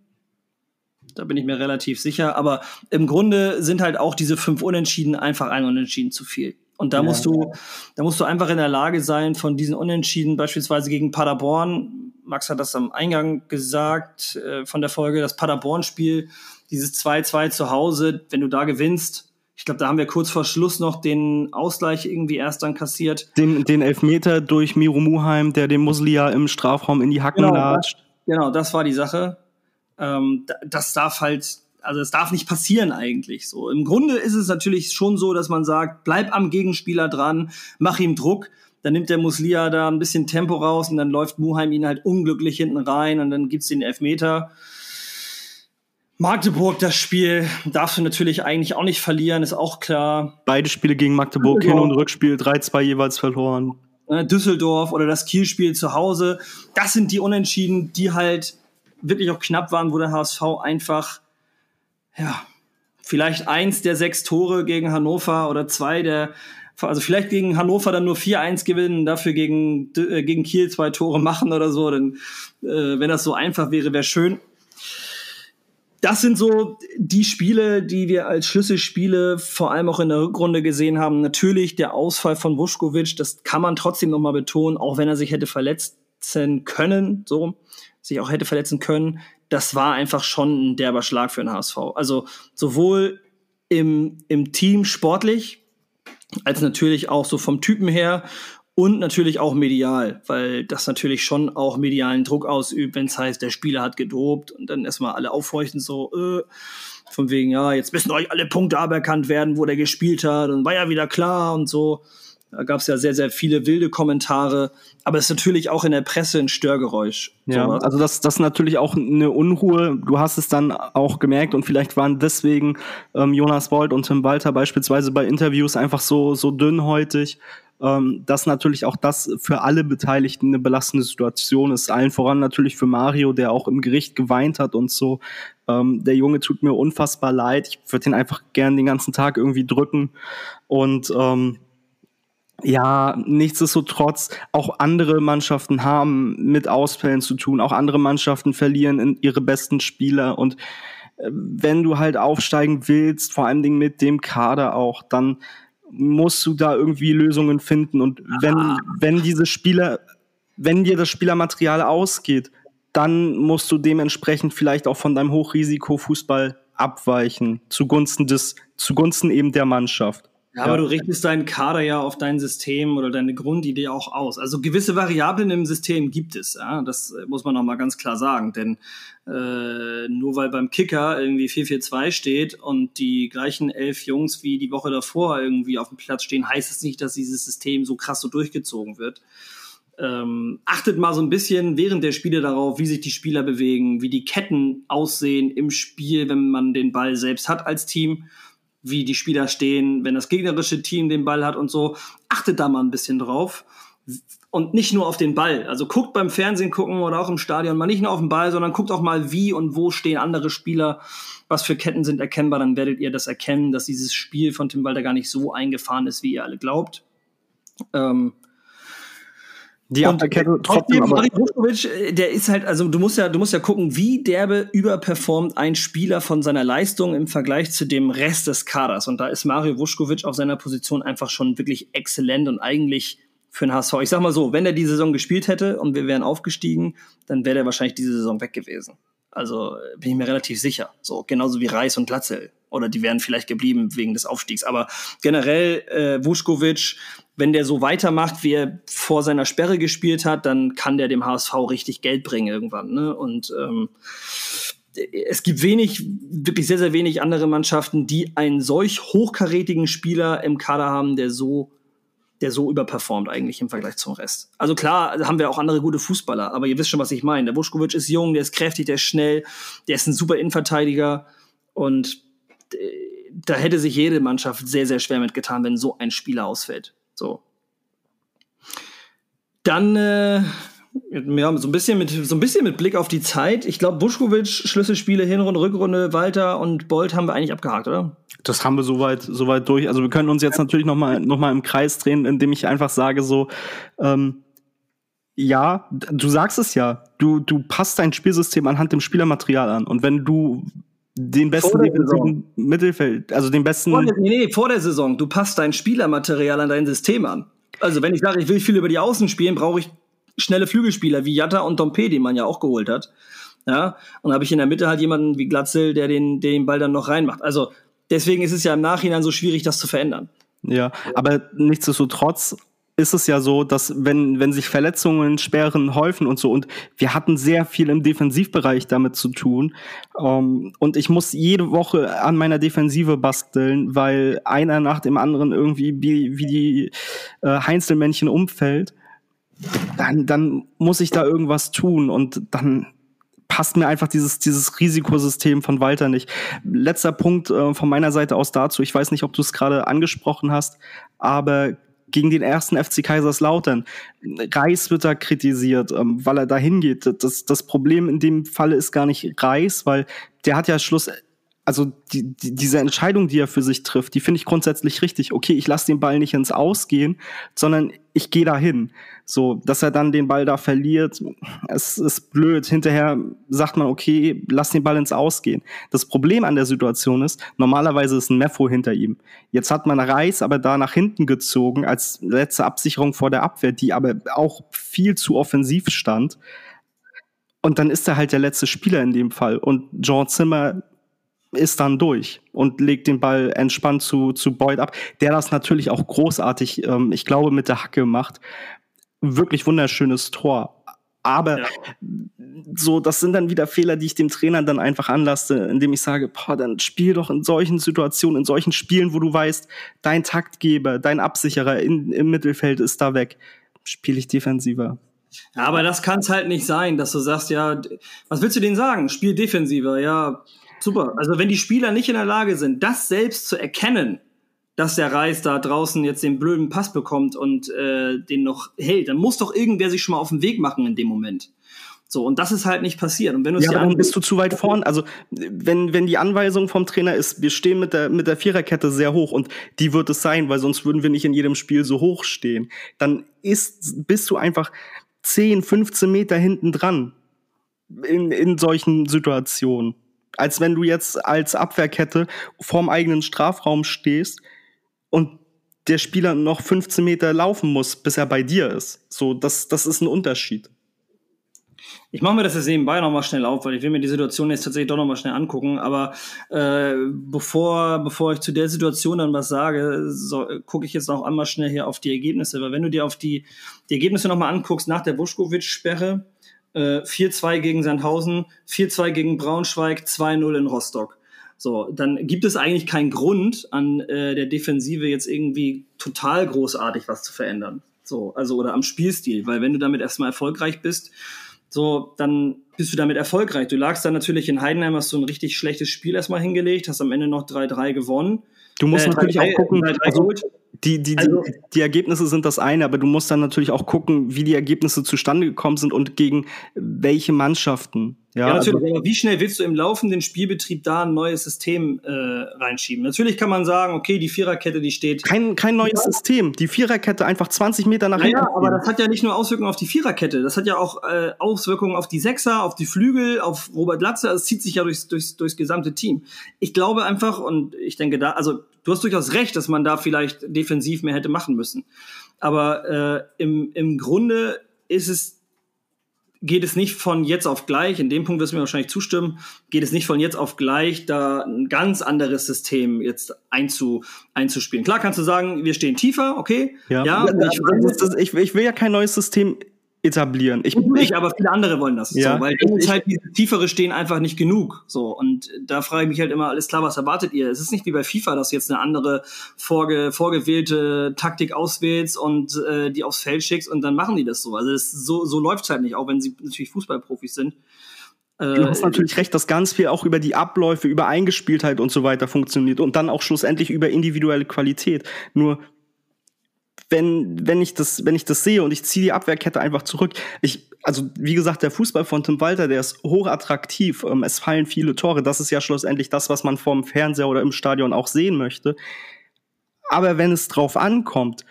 Da bin ich mir relativ sicher. Aber im Grunde sind halt auch diese fünf Unentschieden einfach ein Unentschieden zu viel. Und da ja. musst du, da musst du einfach in der Lage sein, von diesen Unentschieden, beispielsweise gegen Paderborn, Max hat das am Eingang gesagt, äh, von der Folge, das Paderborn-Spiel, dieses 2-2 zu Hause, wenn du da gewinnst, ich glaube, da haben wir kurz vor Schluss noch den Ausgleich irgendwie erst dann kassiert. Den, den Elfmeter durch Miro Muheim, der dem Muslia im Strafraum in die Hacken genau, latscht. Genau, das war die Sache. Ähm, das darf halt also es darf nicht passieren eigentlich so. Im Grunde ist es natürlich schon so, dass man sagt, bleib am Gegenspieler dran, mach ihm Druck. Dann nimmt der Muslia da ein bisschen Tempo raus und dann läuft Muheim ihn halt unglücklich hinten rein und dann gibt's den Elfmeter. Magdeburg, das Spiel darfst du natürlich eigentlich auch nicht verlieren, ist auch klar. Beide Spiele gegen Magdeburg, Hin- und Rückspiel, 3-2 jeweils verloren. Äh, Düsseldorf oder das Kielspiel zu Hause. Das sind die Unentschieden, die halt wirklich auch knapp waren, wo der HSV einfach, ja, vielleicht eins der sechs Tore gegen Hannover oder zwei der, also vielleicht gegen Hannover dann nur 4-1 gewinnen, dafür gegen, äh, gegen Kiel zwei Tore machen oder so. Denn äh, wenn das so einfach wäre, wäre schön das sind so die Spiele, die wir als Schlüsselspiele vor allem auch in der Rückrunde gesehen haben. Natürlich der Ausfall von Vuskovic, das kann man trotzdem noch mal betonen, auch wenn er sich hätte verletzen können, so sich auch hätte verletzen können. Das war einfach schon ein derber Schlag für den HSV. Also sowohl im, im Team sportlich als natürlich auch so vom Typen her und natürlich auch medial, weil das natürlich schon auch medialen Druck ausübt, wenn es heißt, der Spieler hat gedopt und dann erstmal alle aufhorchen, so, äh, von wegen, ja, jetzt müssen euch alle Punkte aberkannt werden, wo der gespielt hat und war ja wieder klar und so. Da gab es ja sehr, sehr viele wilde Kommentare, aber es ist natürlich auch in der Presse ein Störgeräusch. Ja, sowas. also das, das ist natürlich auch eine Unruhe. Du hast es dann auch gemerkt und vielleicht waren deswegen ähm, Jonas Bold und Tim Walter beispielsweise bei Interviews einfach so, so dünnhäutig ähm, dass natürlich auch das für alle Beteiligten eine belastende Situation ist. Allen voran natürlich für Mario, der auch im Gericht geweint hat und so. Ähm, der Junge tut mir unfassbar leid. Ich würde ihn einfach gern den ganzen Tag irgendwie drücken. Und ähm, ja, nichtsdestotrotz, auch andere Mannschaften haben mit Ausfällen zu tun. Auch andere Mannschaften verlieren in ihre besten Spieler. Und äh, wenn du halt aufsteigen willst, vor allen Dingen mit dem Kader auch, dann musst du da irgendwie Lösungen finden. Und wenn, ah. wenn diese Spieler, wenn dir das Spielermaterial ausgeht, dann musst du dementsprechend vielleicht auch von deinem Hochrisiko-Fußball abweichen, zugunsten des, zugunsten eben der Mannschaft. Ja, aber du richtest deinen Kader ja auf dein System oder deine Grundidee auch aus. Also gewisse Variablen im System gibt es. Ja? Das äh, muss man noch mal ganz klar sagen. Denn äh, nur weil beim Kicker irgendwie 4-4-2 steht und die gleichen elf Jungs wie die Woche davor irgendwie auf dem Platz stehen, heißt es nicht, dass dieses System so krass so durchgezogen wird. Ähm, achtet mal so ein bisschen während der Spiele darauf, wie sich die Spieler bewegen, wie die Ketten aussehen im Spiel, wenn man den Ball selbst hat als Team wie die Spieler stehen, wenn das gegnerische Team den Ball hat und so. Achtet da mal ein bisschen drauf. Und nicht nur auf den Ball. Also guckt beim Fernsehen gucken oder auch im Stadion mal nicht nur auf den Ball, sondern guckt auch mal, wie und wo stehen andere Spieler, was für Ketten sind erkennbar. Dann werdet ihr das erkennen, dass dieses Spiel von Tim Walter gar nicht so eingefahren ist, wie ihr alle glaubt. Ähm, die Abwehrkette trotzdem. Aber Vuskovic, äh, der ist halt, also du musst ja, du musst ja gucken, wie derbe überperformt ein Spieler von seiner Leistung im Vergleich zu dem Rest des Kaders. Und da ist Mario Vuskovic auf seiner Position einfach schon wirklich exzellent und eigentlich für den HSV. Ich sag mal so, wenn er die Saison gespielt hätte und wir wären aufgestiegen, dann wäre er wahrscheinlich diese Saison weg gewesen. Also äh, bin ich mir relativ sicher. So, genauso wie Reis und Glatzel. Oder die wären vielleicht geblieben wegen des Aufstiegs. Aber generell, äh, Vuskovic, wenn der so weitermacht, wie er vor seiner Sperre gespielt hat, dann kann der dem HSV richtig Geld bringen irgendwann. Ne? Und ähm, es gibt wenig, wirklich sehr, sehr wenig andere Mannschaften, die einen solch hochkarätigen Spieler im Kader haben, der so, der so überperformt eigentlich im Vergleich zum Rest. Also klar, haben wir auch andere gute Fußballer, aber ihr wisst schon, was ich meine. Der Vuskovic ist jung, der ist kräftig, der ist schnell, der ist ein super Innenverteidiger und da hätte sich jede Mannschaft sehr, sehr schwer mitgetan, wenn so ein Spieler ausfällt. So. Dann äh, ja, so ein bisschen mit so ein bisschen mit Blick auf die Zeit. Ich glaube, Buschkowitsch, Schlüsselspiele, Hinrunde, Rückrunde, Walter und Bolt haben wir eigentlich abgehakt, oder? Das haben wir soweit soweit durch. Also wir können uns jetzt natürlich noch mal noch mal im Kreis drehen, indem ich einfach sage so ähm, ja, du sagst es ja. Du, du passt dein Spielsystem anhand dem Spielermaterial an. Und wenn du den besten defensiven Mittelfeld, also den besten. Vor der, nee, nee, vor der Saison. Du passt dein Spielermaterial an dein System an. Also, wenn ich sage, ich will viel über die Außen spielen, brauche ich schnelle Flügelspieler wie Jatta und Dompe, die man ja auch geholt hat. Ja, und habe ich in der Mitte halt jemanden wie Glatzel, der den, den Ball dann noch reinmacht. Also, deswegen ist es ja im Nachhinein so schwierig, das zu verändern. Ja, aber nichtsdestotrotz ist es ja so, dass wenn, wenn sich Verletzungen, Sperren häufen und so, und wir hatten sehr viel im Defensivbereich damit zu tun. Ähm, und ich muss jede Woche an meiner Defensive basteln, weil einer nach dem anderen irgendwie wie, wie die äh, Heinzelmännchen umfällt. Dann, dann muss ich da irgendwas tun und dann passt mir einfach dieses, dieses Risikosystem von Walter nicht. Letzter Punkt äh, von meiner Seite aus dazu. Ich weiß nicht, ob du es gerade angesprochen hast, aber gegen den ersten FC Kaiserslautern. Reis wird da kritisiert, ähm, weil er da hingeht. Das, das Problem in dem Falle ist gar nicht Reis, weil der hat ja Schluss, also die, die, diese Entscheidung, die er für sich trifft, die finde ich grundsätzlich richtig. Okay, ich lasse den Ball nicht ins Ausgehen, sondern ich gehe dahin. So, dass er dann den Ball da verliert, es ist blöd. Hinterher sagt man, okay, lass den Ball ins Ausgehen. Das Problem an der Situation ist, normalerweise ist ein Meffo hinter ihm. Jetzt hat man Reis aber da nach hinten gezogen als letzte Absicherung vor der Abwehr, die aber auch viel zu offensiv stand. Und dann ist er halt der letzte Spieler in dem Fall. Und Jean Zimmer ist dann durch und legt den Ball entspannt zu, zu Boyd ab, der das natürlich auch großartig, ähm, ich glaube, mit der Hacke macht. Wirklich wunderschönes Tor. Aber ja. so, das sind dann wieder Fehler, die ich dem Trainer dann einfach anlasse, indem ich sage, boah, dann spiel doch in solchen Situationen, in solchen Spielen, wo du weißt, dein Taktgeber, dein Absicherer in, im Mittelfeld ist da weg, spiele ich defensiver. Ja, aber das kann es halt nicht sein, dass du sagst, ja, was willst du denen sagen? Spiel defensiver, ja, Super. Also wenn die Spieler nicht in der Lage sind, das selbst zu erkennen, dass der Reis da draußen jetzt den blöden Pass bekommt und äh, den noch hält, dann muss doch irgendwer sich schon mal auf den Weg machen in dem Moment. So, und das ist halt nicht passiert. Und wenn du ja, aber dann bist du zu weit vorn. Also, wenn, wenn die Anweisung vom Trainer ist, wir stehen mit der, mit der Viererkette sehr hoch und die wird es sein, weil sonst würden wir nicht in jedem Spiel so hoch stehen, dann ist, bist du einfach 10, 15 Meter hinten dran in, in solchen Situationen als wenn du jetzt als Abwehrkette vorm eigenen Strafraum stehst und der Spieler noch 15 Meter laufen muss, bis er bei dir ist. So, das, das ist ein Unterschied. Ich mache mir das jetzt nebenbei nochmal schnell auf, weil ich will mir die Situation jetzt tatsächlich doch nochmal schnell angucken. Aber äh, bevor, bevor ich zu der Situation dann was sage, so, gucke ich jetzt noch einmal schnell hier auf die Ergebnisse. Weil wenn du dir auf die, die Ergebnisse nochmal anguckst nach der Buschkowitsch-Sperre, äh, 4-2 gegen Sandhausen, 4-2 gegen Braunschweig, 2-0 in Rostock. So, dann gibt es eigentlich keinen Grund, an äh, der Defensive jetzt irgendwie total großartig was zu verändern. So, also oder am Spielstil, weil wenn du damit erstmal erfolgreich bist, so, dann bist du damit erfolgreich. Du lagst dann natürlich in Heidenheim, hast so ein richtig schlechtes Spiel erstmal hingelegt, hast am Ende noch 3-3 gewonnen. Du musst äh, natürlich 3, auch gucken, 3, 3 also, die, die, also, die, die Ergebnisse sind das eine, aber du musst dann natürlich auch gucken, wie die Ergebnisse zustande gekommen sind und gegen welche Mannschaften. Ja, ja natürlich. Also, aber wie schnell willst du im laufenden Spielbetrieb da ein neues System äh, reinschieben? Natürlich kann man sagen, okay, die Viererkette, die steht. Kein, kein neues ja. System. Die Viererkette einfach 20 Meter nach hinten. Ja, aber das hat ja nicht nur Auswirkungen auf die Viererkette, das hat ja auch äh, Auswirkungen auf die Sechser, auf die Flügel, auf Robert Latzer. Es zieht sich ja durchs, durchs, durchs gesamte Team. Ich glaube einfach, und ich denke da, also du hast durchaus recht, dass man da vielleicht defensiv mehr hätte machen müssen. Aber äh, im, im Grunde ist es geht es nicht von jetzt auf gleich, in dem Punkt wirst du mir wahrscheinlich zustimmen, geht es nicht von jetzt auf gleich, da ein ganz anderes System jetzt einzu, einzuspielen. Klar kannst du sagen, wir stehen tiefer, okay. Ja, ja ich, ich, ich, will ja kein neues System etablieren. Ich, ich nicht, aber viele andere wollen das. Ja. So, weil ich, halt diese tiefere stehen einfach nicht genug. So und da frage ich mich halt immer, alles klar, was erwartet ihr? Es ist nicht wie bei FIFA, dass du jetzt eine andere vorge, vorgewählte Taktik auswählst und äh, die aufs Feld schickst und dann machen die das so. Also das, so so läuft halt nicht, auch wenn sie natürlich Fußballprofis sind. Du hast natürlich recht, dass ganz viel auch über die Abläufe, über Eingespieltheit und so weiter funktioniert und dann auch schlussendlich über individuelle Qualität. Nur wenn, wenn ich das, wenn ich das sehe und ich ziehe die Abwehrkette einfach zurück. Ich, also wie gesagt, der Fußball von Tim Walter, der ist hochattraktiv. Ähm, es fallen viele Tore. Das ist ja schlussendlich das, was man vorm Fernseher oder im Stadion auch sehen möchte. Aber wenn es drauf ankommt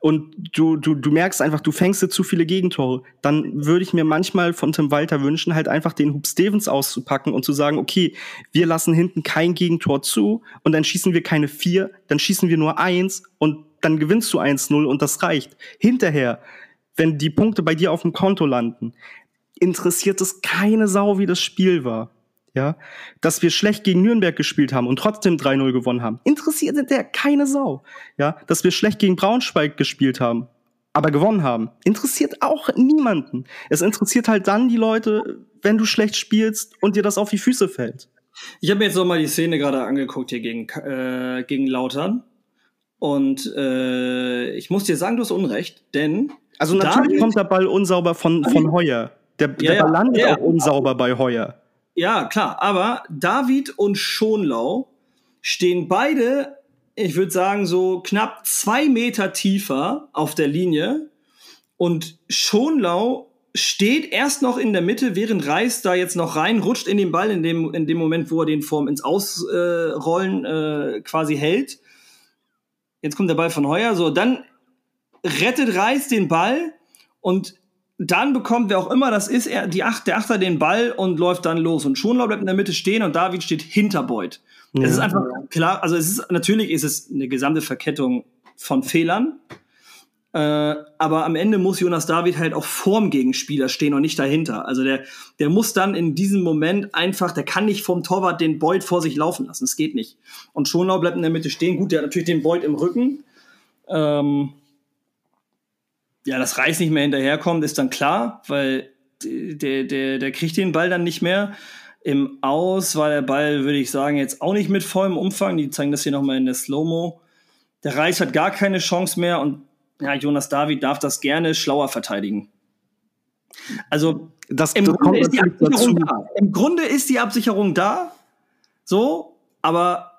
und du, du, du merkst einfach, du fängst dir zu viele Gegentore, dann würde ich mir manchmal von Tim Walter wünschen, halt einfach den Hub Stevens auszupacken und zu sagen, okay, wir lassen hinten kein Gegentor zu und dann schießen wir keine vier, dann schießen wir nur eins und dann gewinnst du 1-0 und das reicht. Hinterher, wenn die Punkte bei dir auf dem Konto landen, interessiert es keine Sau, wie das Spiel war. ja, dass wir schlecht gegen Nürnberg gespielt haben und trotzdem 3-0 gewonnen haben, interessiert der keine Sau. Ja, dass wir schlecht gegen Braunschweig gespielt haben, aber gewonnen haben, interessiert auch niemanden. Es interessiert halt dann die Leute, wenn du schlecht spielst und dir das auf die Füße fällt. Ich habe mir jetzt noch mal die Szene gerade angeguckt hier gegen, äh, gegen Lautern. Und äh, ich muss dir sagen, du hast Unrecht, denn. Also natürlich kommt der Ball unsauber von, von Heuer. Der, der ja, Ball landet ja, auch unsauber bei Heuer. Ja, klar. Aber David und Schonlau stehen beide, ich würde sagen, so knapp zwei Meter tiefer auf der Linie. Und Schonlau steht erst noch in der Mitte, während Reis da jetzt noch reinrutscht in den Ball, in dem, in dem Moment, wo er den Form ins Ausrollen äh, äh, quasi hält. Jetzt kommt der Ball von Heuer, so, dann rettet Reis den Ball und dann bekommt wer auch immer das ist, er, die Acht, der Achter den Ball und läuft dann los. Und Schonlau bleibt in der Mitte stehen und David steht hinter Beuth. Ja. Es ist einfach klar, also es ist, natürlich ist es eine gesamte Verkettung von Fehlern. Äh, aber am Ende muss Jonas David halt auch vorm Gegenspieler stehen und nicht dahinter. Also der, der muss dann in diesem Moment einfach, der kann nicht vom Torwart den Beuth vor sich laufen lassen. Es geht nicht. Und Schonlau bleibt in der Mitte stehen. Gut, der hat natürlich den Beuth im Rücken. Ähm, ja, dass Reis nicht mehr hinterherkommt, ist dann klar, weil der, der, der kriegt den Ball dann nicht mehr. Im Aus war der Ball, würde ich sagen, jetzt auch nicht mit vollem Umfang. Die zeigen das hier nochmal in der Slow-Mo. Der Reis hat gar keine Chance mehr und ja, Jonas David darf das gerne schlauer verteidigen. Also das, im, das Grunde ist die Absicherung da. Im Grunde ist die Absicherung da, so, aber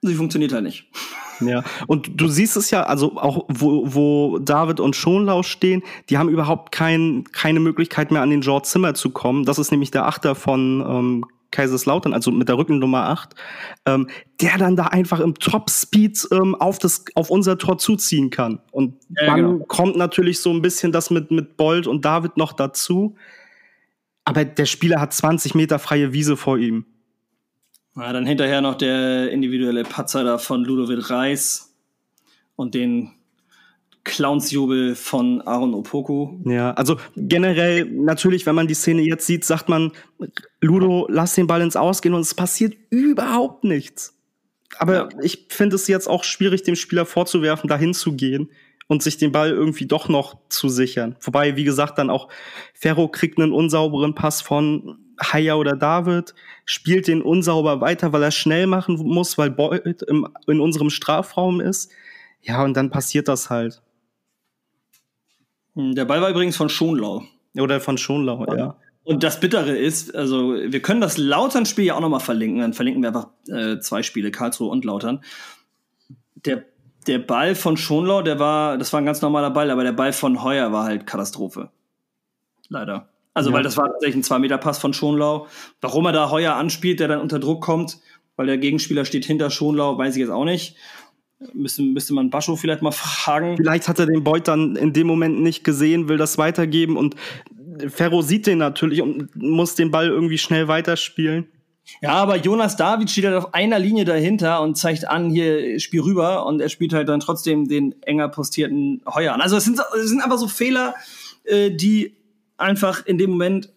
sie funktioniert halt nicht. [laughs] Ja, und du siehst es ja, also auch wo, wo David und Schonlau stehen, die haben überhaupt kein, keine Möglichkeit mehr an den George Zimmer zu kommen. Das ist nämlich der Achter von ähm, Kaiserslautern, also mit der Rückennummer 8, ähm, der dann da einfach im Top-Speed ähm, auf, das, auf unser Tor zuziehen kann. Und ja, dann genau. kommt natürlich so ein bisschen das mit, mit Bold und David noch dazu. Aber der Spieler hat 20 Meter freie Wiese vor ihm. Ja, dann hinterher noch der individuelle Patzer da von Ludovic Reis und den Clownsjubel von Aaron Opoku. Ja, also generell natürlich, wenn man die Szene jetzt sieht, sagt man, Ludo, lass den Ball ins Ausgehen und es passiert überhaupt nichts. Aber ja. ich finde es jetzt auch schwierig, dem Spieler vorzuwerfen, dahin zu gehen und sich den Ball irgendwie doch noch zu sichern. Wobei, wie gesagt, dann auch Ferro kriegt einen unsauberen Pass von Haya oder David, spielt den unsauber weiter, weil er schnell machen muss, weil Boyd im, in unserem Strafraum ist. Ja, und dann passiert das halt. Hm, der Ball war übrigens von Schonlau. Oder von Schonlau, ja. ja. Und das Bittere ist, also wir können das Lautern-Spiel ja auch nochmal verlinken. Dann verlinken wir einfach äh, zwei Spiele, Karlsruhe und Lautern. Der, der Ball von Schonlau, der war, das war ein ganz normaler Ball, aber der Ball von Heuer war halt Katastrophe. Leider. Also, ja. weil das war tatsächlich ein Zwei-Meter-Pass von Schonlau. Warum er da Heuer anspielt, der dann unter Druck kommt, weil der Gegenspieler steht hinter Schonlau, weiß ich jetzt auch nicht. Müsste, müsste man Bascho vielleicht mal [laughs] fragen. Vielleicht hat er den Beut dann in dem Moment nicht gesehen, will das weitergeben und Ferro sieht den natürlich und muss den Ball irgendwie schnell weiterspielen. Ja, aber Jonas David steht halt auf einer Linie dahinter und zeigt an, hier spiel rüber und er spielt halt dann trotzdem den enger postierten Heuer an. Also es sind, es sind einfach so Fehler, äh, die einfach in dem Moment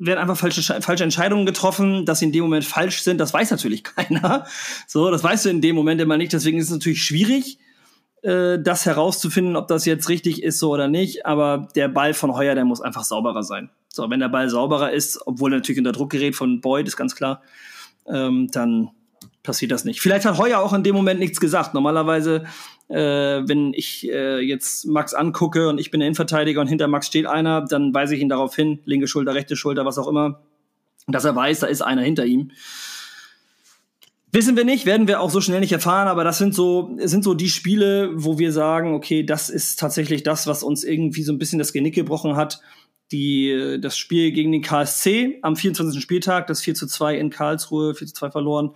werden einfach falsche, falsche Entscheidungen getroffen, dass sie in dem Moment falsch sind. Das weiß natürlich [laughs] keiner. So, das weißt du in dem Moment immer nicht. Deswegen ist es natürlich schwierig, äh, das herauszufinden, ob das jetzt richtig ist so oder nicht. Aber der Ball von Heuer, der muss einfach sauberer sein. So, wenn der Ball sauberer ist, obwohl er natürlich unter Druck gerät von Boyd, ist ganz klar, ähm, dann passiert das nicht. Vielleicht hat Heuer auch in dem Moment nichts gesagt. Normalerweise äh, wenn ich äh, jetzt Max angucke und ich bin der Innenverteidiger und hinter Max steht einer, dann weise ich ihn darauf hin, linke Schulter, rechte Schulter, was auch immer, dass er weiß, da ist einer hinter ihm. Wissen wir nicht, werden wir auch so schnell nicht erfahren, aber das sind so, sind so die Spiele, wo wir sagen, okay, das ist tatsächlich das, was uns irgendwie so ein bisschen das Genick gebrochen hat. Die, das Spiel gegen den KSC am 24. Spieltag, das 4 zu 2 in Karlsruhe, 4 zu 2 verloren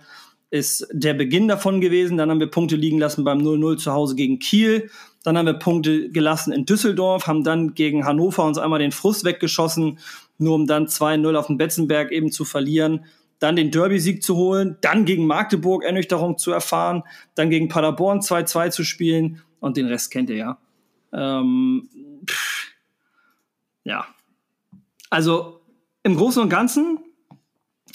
ist der Beginn davon gewesen. Dann haben wir Punkte liegen lassen beim 0-0 zu Hause gegen Kiel. Dann haben wir Punkte gelassen in Düsseldorf, haben dann gegen Hannover uns einmal den Frust weggeschossen, nur um dann 2-0 auf dem Betzenberg eben zu verlieren. Dann den Derby-Sieg zu holen, dann gegen Magdeburg Ernüchterung zu erfahren, dann gegen Paderborn 2-2 zu spielen und den Rest kennt ihr ja. Ähm, ja. Also im Großen und Ganzen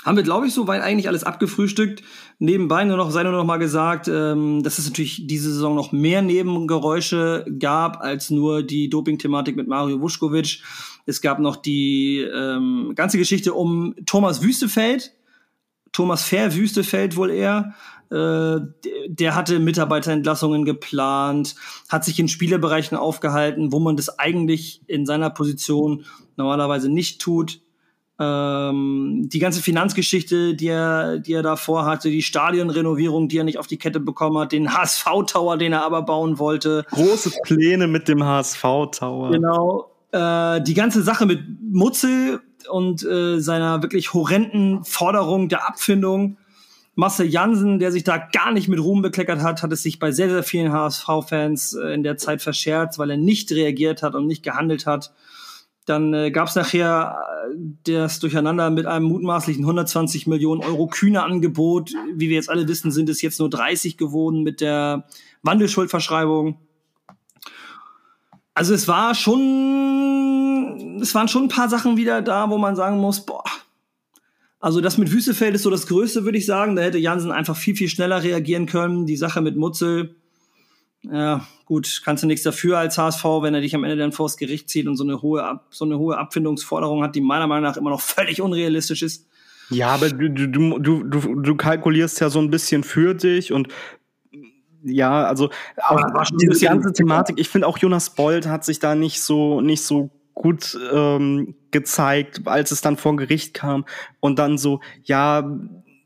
haben wir, glaube ich, soweit eigentlich alles abgefrühstückt. Nebenbei nur noch, sei nur noch mal gesagt, ähm, dass es natürlich diese Saison noch mehr Nebengeräusche gab als nur die Doping-Thematik mit Mario Vuskovic. Es gab noch die ähm, ganze Geschichte um Thomas Wüstefeld, Thomas Fair Wüstefeld wohl eher. Äh, der hatte Mitarbeiterentlassungen geplant, hat sich in Spielerbereichen aufgehalten, wo man das eigentlich in seiner Position normalerweise nicht tut ähm, die ganze Finanzgeschichte, die er, die er davor hatte, die Stadionrenovierung, die er nicht auf die Kette bekommen hat, den HSV-Tower, den er aber bauen wollte. Große Pläne mit dem HSV-Tower. Genau. Äh, die ganze Sache mit Mutzel und äh, seiner wirklich horrenden Forderung der Abfindung. Marcel Jansen, der sich da gar nicht mit Ruhm bekleckert hat, hat es sich bei sehr, sehr vielen HSV-Fans äh, in der Zeit verscherzt, weil er nicht reagiert hat und nicht gehandelt hat. Dann äh, gab es nachher äh, das Durcheinander mit einem mutmaßlichen 120 Millionen Euro kühne Angebot. Wie wir jetzt alle wissen, sind es jetzt nur 30 geworden mit der Wandelschuldverschreibung. Also es war schon, es waren schon ein paar Sachen wieder da, wo man sagen muss, boah. Also das mit Wüstefeld ist so das Größte, würde ich sagen. Da hätte Jansen einfach viel, viel schneller reagieren können. Die Sache mit Mutzel, ja, gut, kannst du nichts dafür als HSV, wenn er dich am Ende dann vors Gericht zieht und so eine hohe, Ab so eine hohe Abfindungsforderung hat, die meiner Meinung nach immer noch völlig unrealistisch ist. Ja, aber du, du, du, du, du kalkulierst ja so ein bisschen für dich und ja, also auch diese ganze Thematik, ich finde auch Jonas Bold hat sich da nicht so, nicht so gut ähm, gezeigt, als es dann vor Gericht kam und dann so, ja,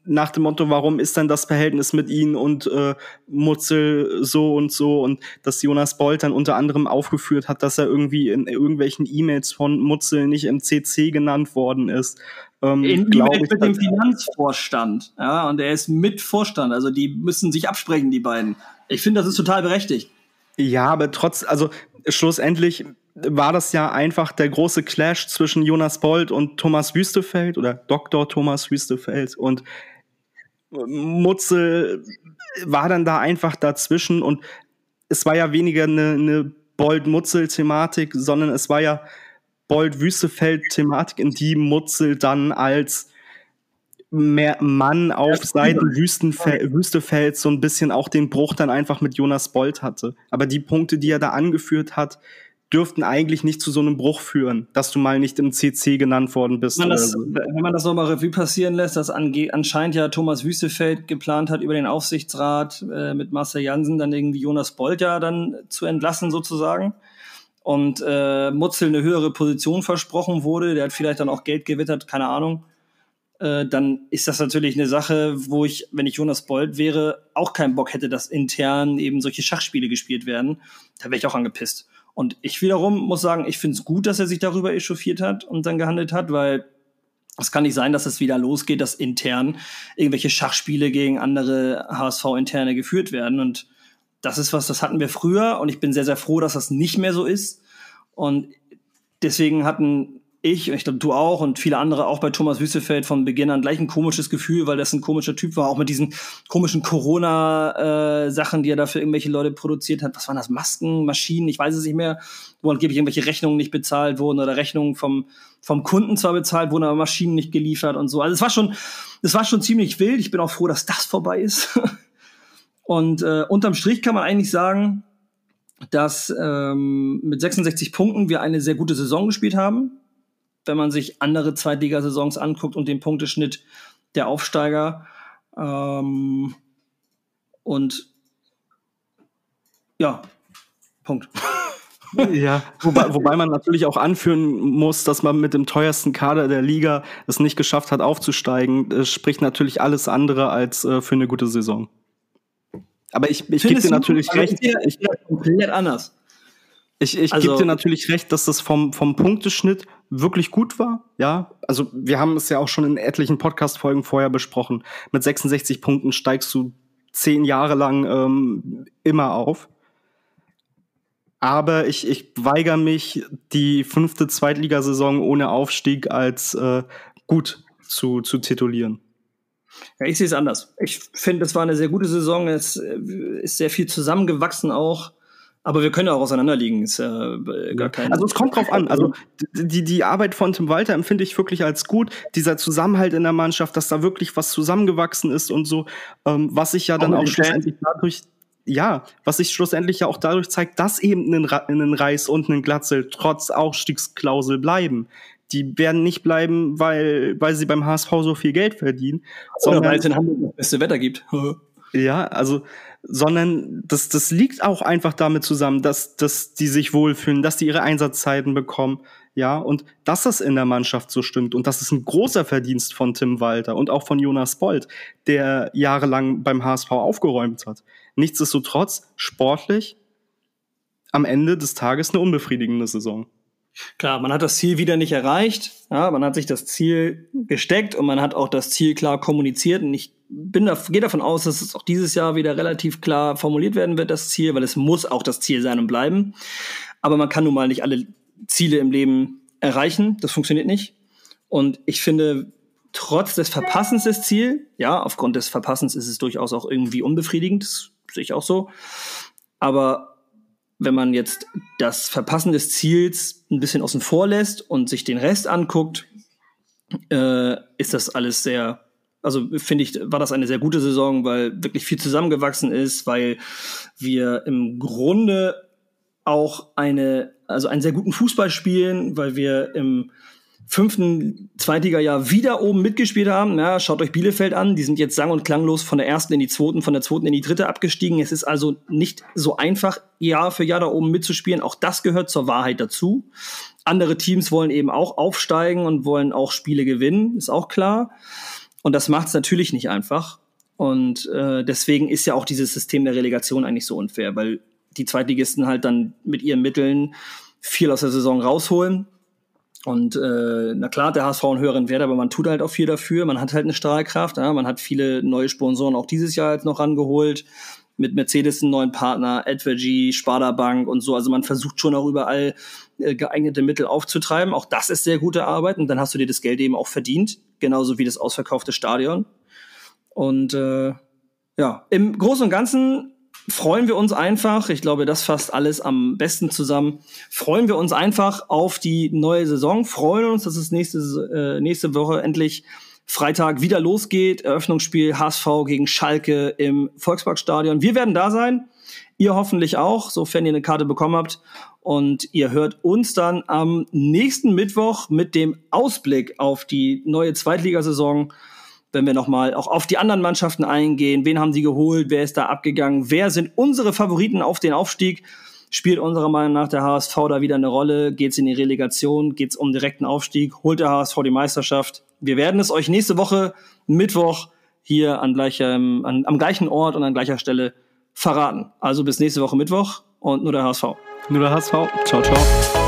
nach dem Motto, warum ist denn das Verhältnis mit ihnen und äh, Mutzel so und so und dass Jonas Bolt dann unter anderem aufgeführt hat, dass er irgendwie in irgendwelchen E-Mails von Mutzel nicht im CC genannt worden ist. Ähm, in E-Mails mit dem Finanzvorstand, ja, und er ist mit Vorstand, also die müssen sich absprechen, die beiden. Ich finde, das ist total berechtigt. Ja, aber trotz, also schlussendlich war das ja einfach der große Clash zwischen Jonas Bolt und Thomas Wüstefeld oder Dr. Thomas Wüstefeld und Mutzel war dann da einfach dazwischen und es war ja weniger eine, eine Bold-Mutzel-Thematik, sondern es war ja Bold-Wüstefeld-Thematik, in die Mutzel dann als mehr Mann auf Seiten Wüstenfeld, Wüstefeld so ein bisschen auch den Bruch dann einfach mit Jonas Bold hatte. Aber die Punkte, die er da angeführt hat, dürften eigentlich nicht zu so einem Bruch führen, dass du mal nicht im CC genannt worden bist. Wenn man das, wenn man das nochmal Revue passieren lässt, dass anscheinend ja Thomas Wüstefeld geplant hat, über den Aufsichtsrat äh, mit Marcel Jansen dann irgendwie Jonas Bolt ja dann zu entlassen sozusagen und äh, Mutzel eine höhere Position versprochen wurde, der hat vielleicht dann auch Geld gewittert, keine Ahnung, äh, dann ist das natürlich eine Sache, wo ich, wenn ich Jonas Bolt wäre, auch keinen Bock hätte, dass intern eben solche Schachspiele gespielt werden. Da wäre ich auch angepisst. Und ich wiederum muss sagen, ich finde es gut, dass er sich darüber echauffiert hat und dann gehandelt hat, weil es kann nicht sein, dass es wieder losgeht, dass intern irgendwelche Schachspiele gegen andere HSV-Interne geführt werden. Und das ist was, das hatten wir früher und ich bin sehr, sehr froh, dass das nicht mehr so ist. Und deswegen hatten ich, und ich glaube du auch und viele andere auch bei Thomas Wüstefeld von Beginn an gleich ein komisches Gefühl, weil das ein komischer Typ war, auch mit diesen komischen Corona-Sachen, äh, die er da für irgendwelche Leute produziert hat. Was waren das? Masken, Maschinen, ich weiß es nicht mehr, wo angeblich irgendwelche Rechnungen nicht bezahlt wurden oder Rechnungen vom, vom Kunden zwar bezahlt wurden, aber Maschinen nicht geliefert und so. Also es war schon, es war schon ziemlich wild. Ich bin auch froh, dass das vorbei ist. [laughs] und äh, unterm Strich kann man eigentlich sagen, dass ähm, mit 66 Punkten wir eine sehr gute Saison gespielt haben wenn man sich andere Zweitligasaisons anguckt und den Punkteschnitt der Aufsteiger. Ähm, und ja, Punkt. [laughs] Ja, wobei, wobei man natürlich auch anführen muss, dass man mit dem teuersten Kader der Liga es nicht geschafft hat, aufzusteigen. Das spricht natürlich alles andere als äh, für eine gute Saison. Aber ich, ich gebe dir natürlich recht. Ich, ich, komplett anders. Ich, ich also, gebe dir natürlich recht, dass das vom, vom Punkteschnitt wirklich gut war. Ja, also wir haben es ja auch schon in etlichen Podcast-Folgen vorher besprochen. Mit 66 Punkten steigst du zehn Jahre lang ähm, immer auf. Aber ich, ich weigere mich, die fünfte Zweitligasaison ohne Aufstieg als äh, gut zu, zu titulieren. Ja, ich sehe es anders. Ich finde, es war eine sehr gute Saison. Es äh, ist sehr viel zusammengewachsen auch. Aber wir können auch auseinanderliegen, ist ja gar kein. Also es kommt drauf an. Also die, die Arbeit von Tim Walter empfinde ich wirklich als gut. Dieser Zusammenhalt in der Mannschaft, dass da wirklich was zusammengewachsen ist und so, ähm, was sich ja dann auch, auch schlussendlich dadurch, ja, was sich schlussendlich ja auch dadurch zeigt, dass eben ein, ein Reis und ein Glatzel trotz Aufstiegsklausel bleiben. Die werden nicht bleiben, weil, weil sie beim HSV so viel Geld verdienen. Oder weil es in Hamburg das beste Wetter gibt. [laughs] ja, also sondern das, das liegt auch einfach damit zusammen, dass, dass die sich wohlfühlen, dass die ihre Einsatzzeiten bekommen, ja, und dass das in der Mannschaft so stimmt. Und das ist ein großer Verdienst von Tim Walter und auch von Jonas Bold, der jahrelang beim HSV aufgeräumt hat. Nichtsdestotrotz, sportlich, am Ende des Tages eine unbefriedigende Saison. Klar, man hat das Ziel wieder nicht erreicht. Ja, man hat sich das Ziel gesteckt und man hat auch das Ziel klar kommuniziert. Und ich bin da, gehe davon aus, dass es auch dieses Jahr wieder relativ klar formuliert werden wird, das Ziel, weil es muss auch das Ziel sein und bleiben. Aber man kann nun mal nicht alle Ziele im Leben erreichen. Das funktioniert nicht. Und ich finde, trotz des Verpassens des Ziel, ja, aufgrund des Verpassens ist es durchaus auch irgendwie unbefriedigend. Das sehe ich auch so. Aber wenn man jetzt das Verpassen des Ziels ein bisschen außen vor lässt und sich den Rest anguckt, äh, ist das alles sehr, also finde ich, war das eine sehr gute Saison, weil wirklich viel zusammengewachsen ist, weil wir im Grunde auch eine, also einen sehr guten Fußball spielen, weil wir im fünften Zweitliga-Jahr wieder oben mitgespielt haben. Ja, schaut euch Bielefeld an. Die sind jetzt sang- und klanglos von der ersten in die zweiten, von der zweiten in die dritte abgestiegen. Es ist also nicht so einfach, Jahr für Jahr da oben mitzuspielen. Auch das gehört zur Wahrheit dazu. Andere Teams wollen eben auch aufsteigen und wollen auch Spiele gewinnen, ist auch klar. Und das macht es natürlich nicht einfach. Und äh, deswegen ist ja auch dieses System der Relegation eigentlich so unfair, weil die Zweitligisten halt dann mit ihren Mitteln viel aus der Saison rausholen und äh, na klar, der HSV einen höheren Wert, aber man tut halt auch viel dafür. Man hat halt eine Strahlkraft. Ja? Man hat viele neue Sponsoren auch dieses Jahr jetzt noch rangeholt. Mit Mercedes einen neuen Partner, Edvergy, Sparda Bank und so. Also man versucht schon auch überall äh, geeignete Mittel aufzutreiben. Auch das ist sehr gute Arbeit. Und dann hast du dir das Geld eben auch verdient. Genauso wie das ausverkaufte Stadion. Und äh, ja, im Großen und Ganzen freuen wir uns einfach, ich glaube, das fasst alles am besten zusammen, freuen wir uns einfach auf die neue Saison, freuen uns, dass es nächste, äh, nächste Woche endlich Freitag wieder losgeht. Eröffnungsspiel HSV gegen Schalke im Volksparkstadion. Wir werden da sein. Ihr hoffentlich auch, sofern ihr eine Karte bekommen habt. Und ihr hört uns dann am nächsten Mittwoch mit dem Ausblick auf die neue Zweitligasaison wenn wir nochmal auch auf die anderen Mannschaften eingehen. Wen haben sie geholt? Wer ist da abgegangen? Wer sind unsere Favoriten auf den Aufstieg? Spielt unserer Meinung nach der HSV da wieder eine Rolle? Geht es in die Relegation? Geht es um direkten Aufstieg? Holt der HSV die Meisterschaft? Wir werden es euch nächste Woche Mittwoch hier an gleichem, an, am gleichen Ort und an gleicher Stelle verraten. Also bis nächste Woche Mittwoch und nur der HSV. Nur der HSV. Ciao, ciao.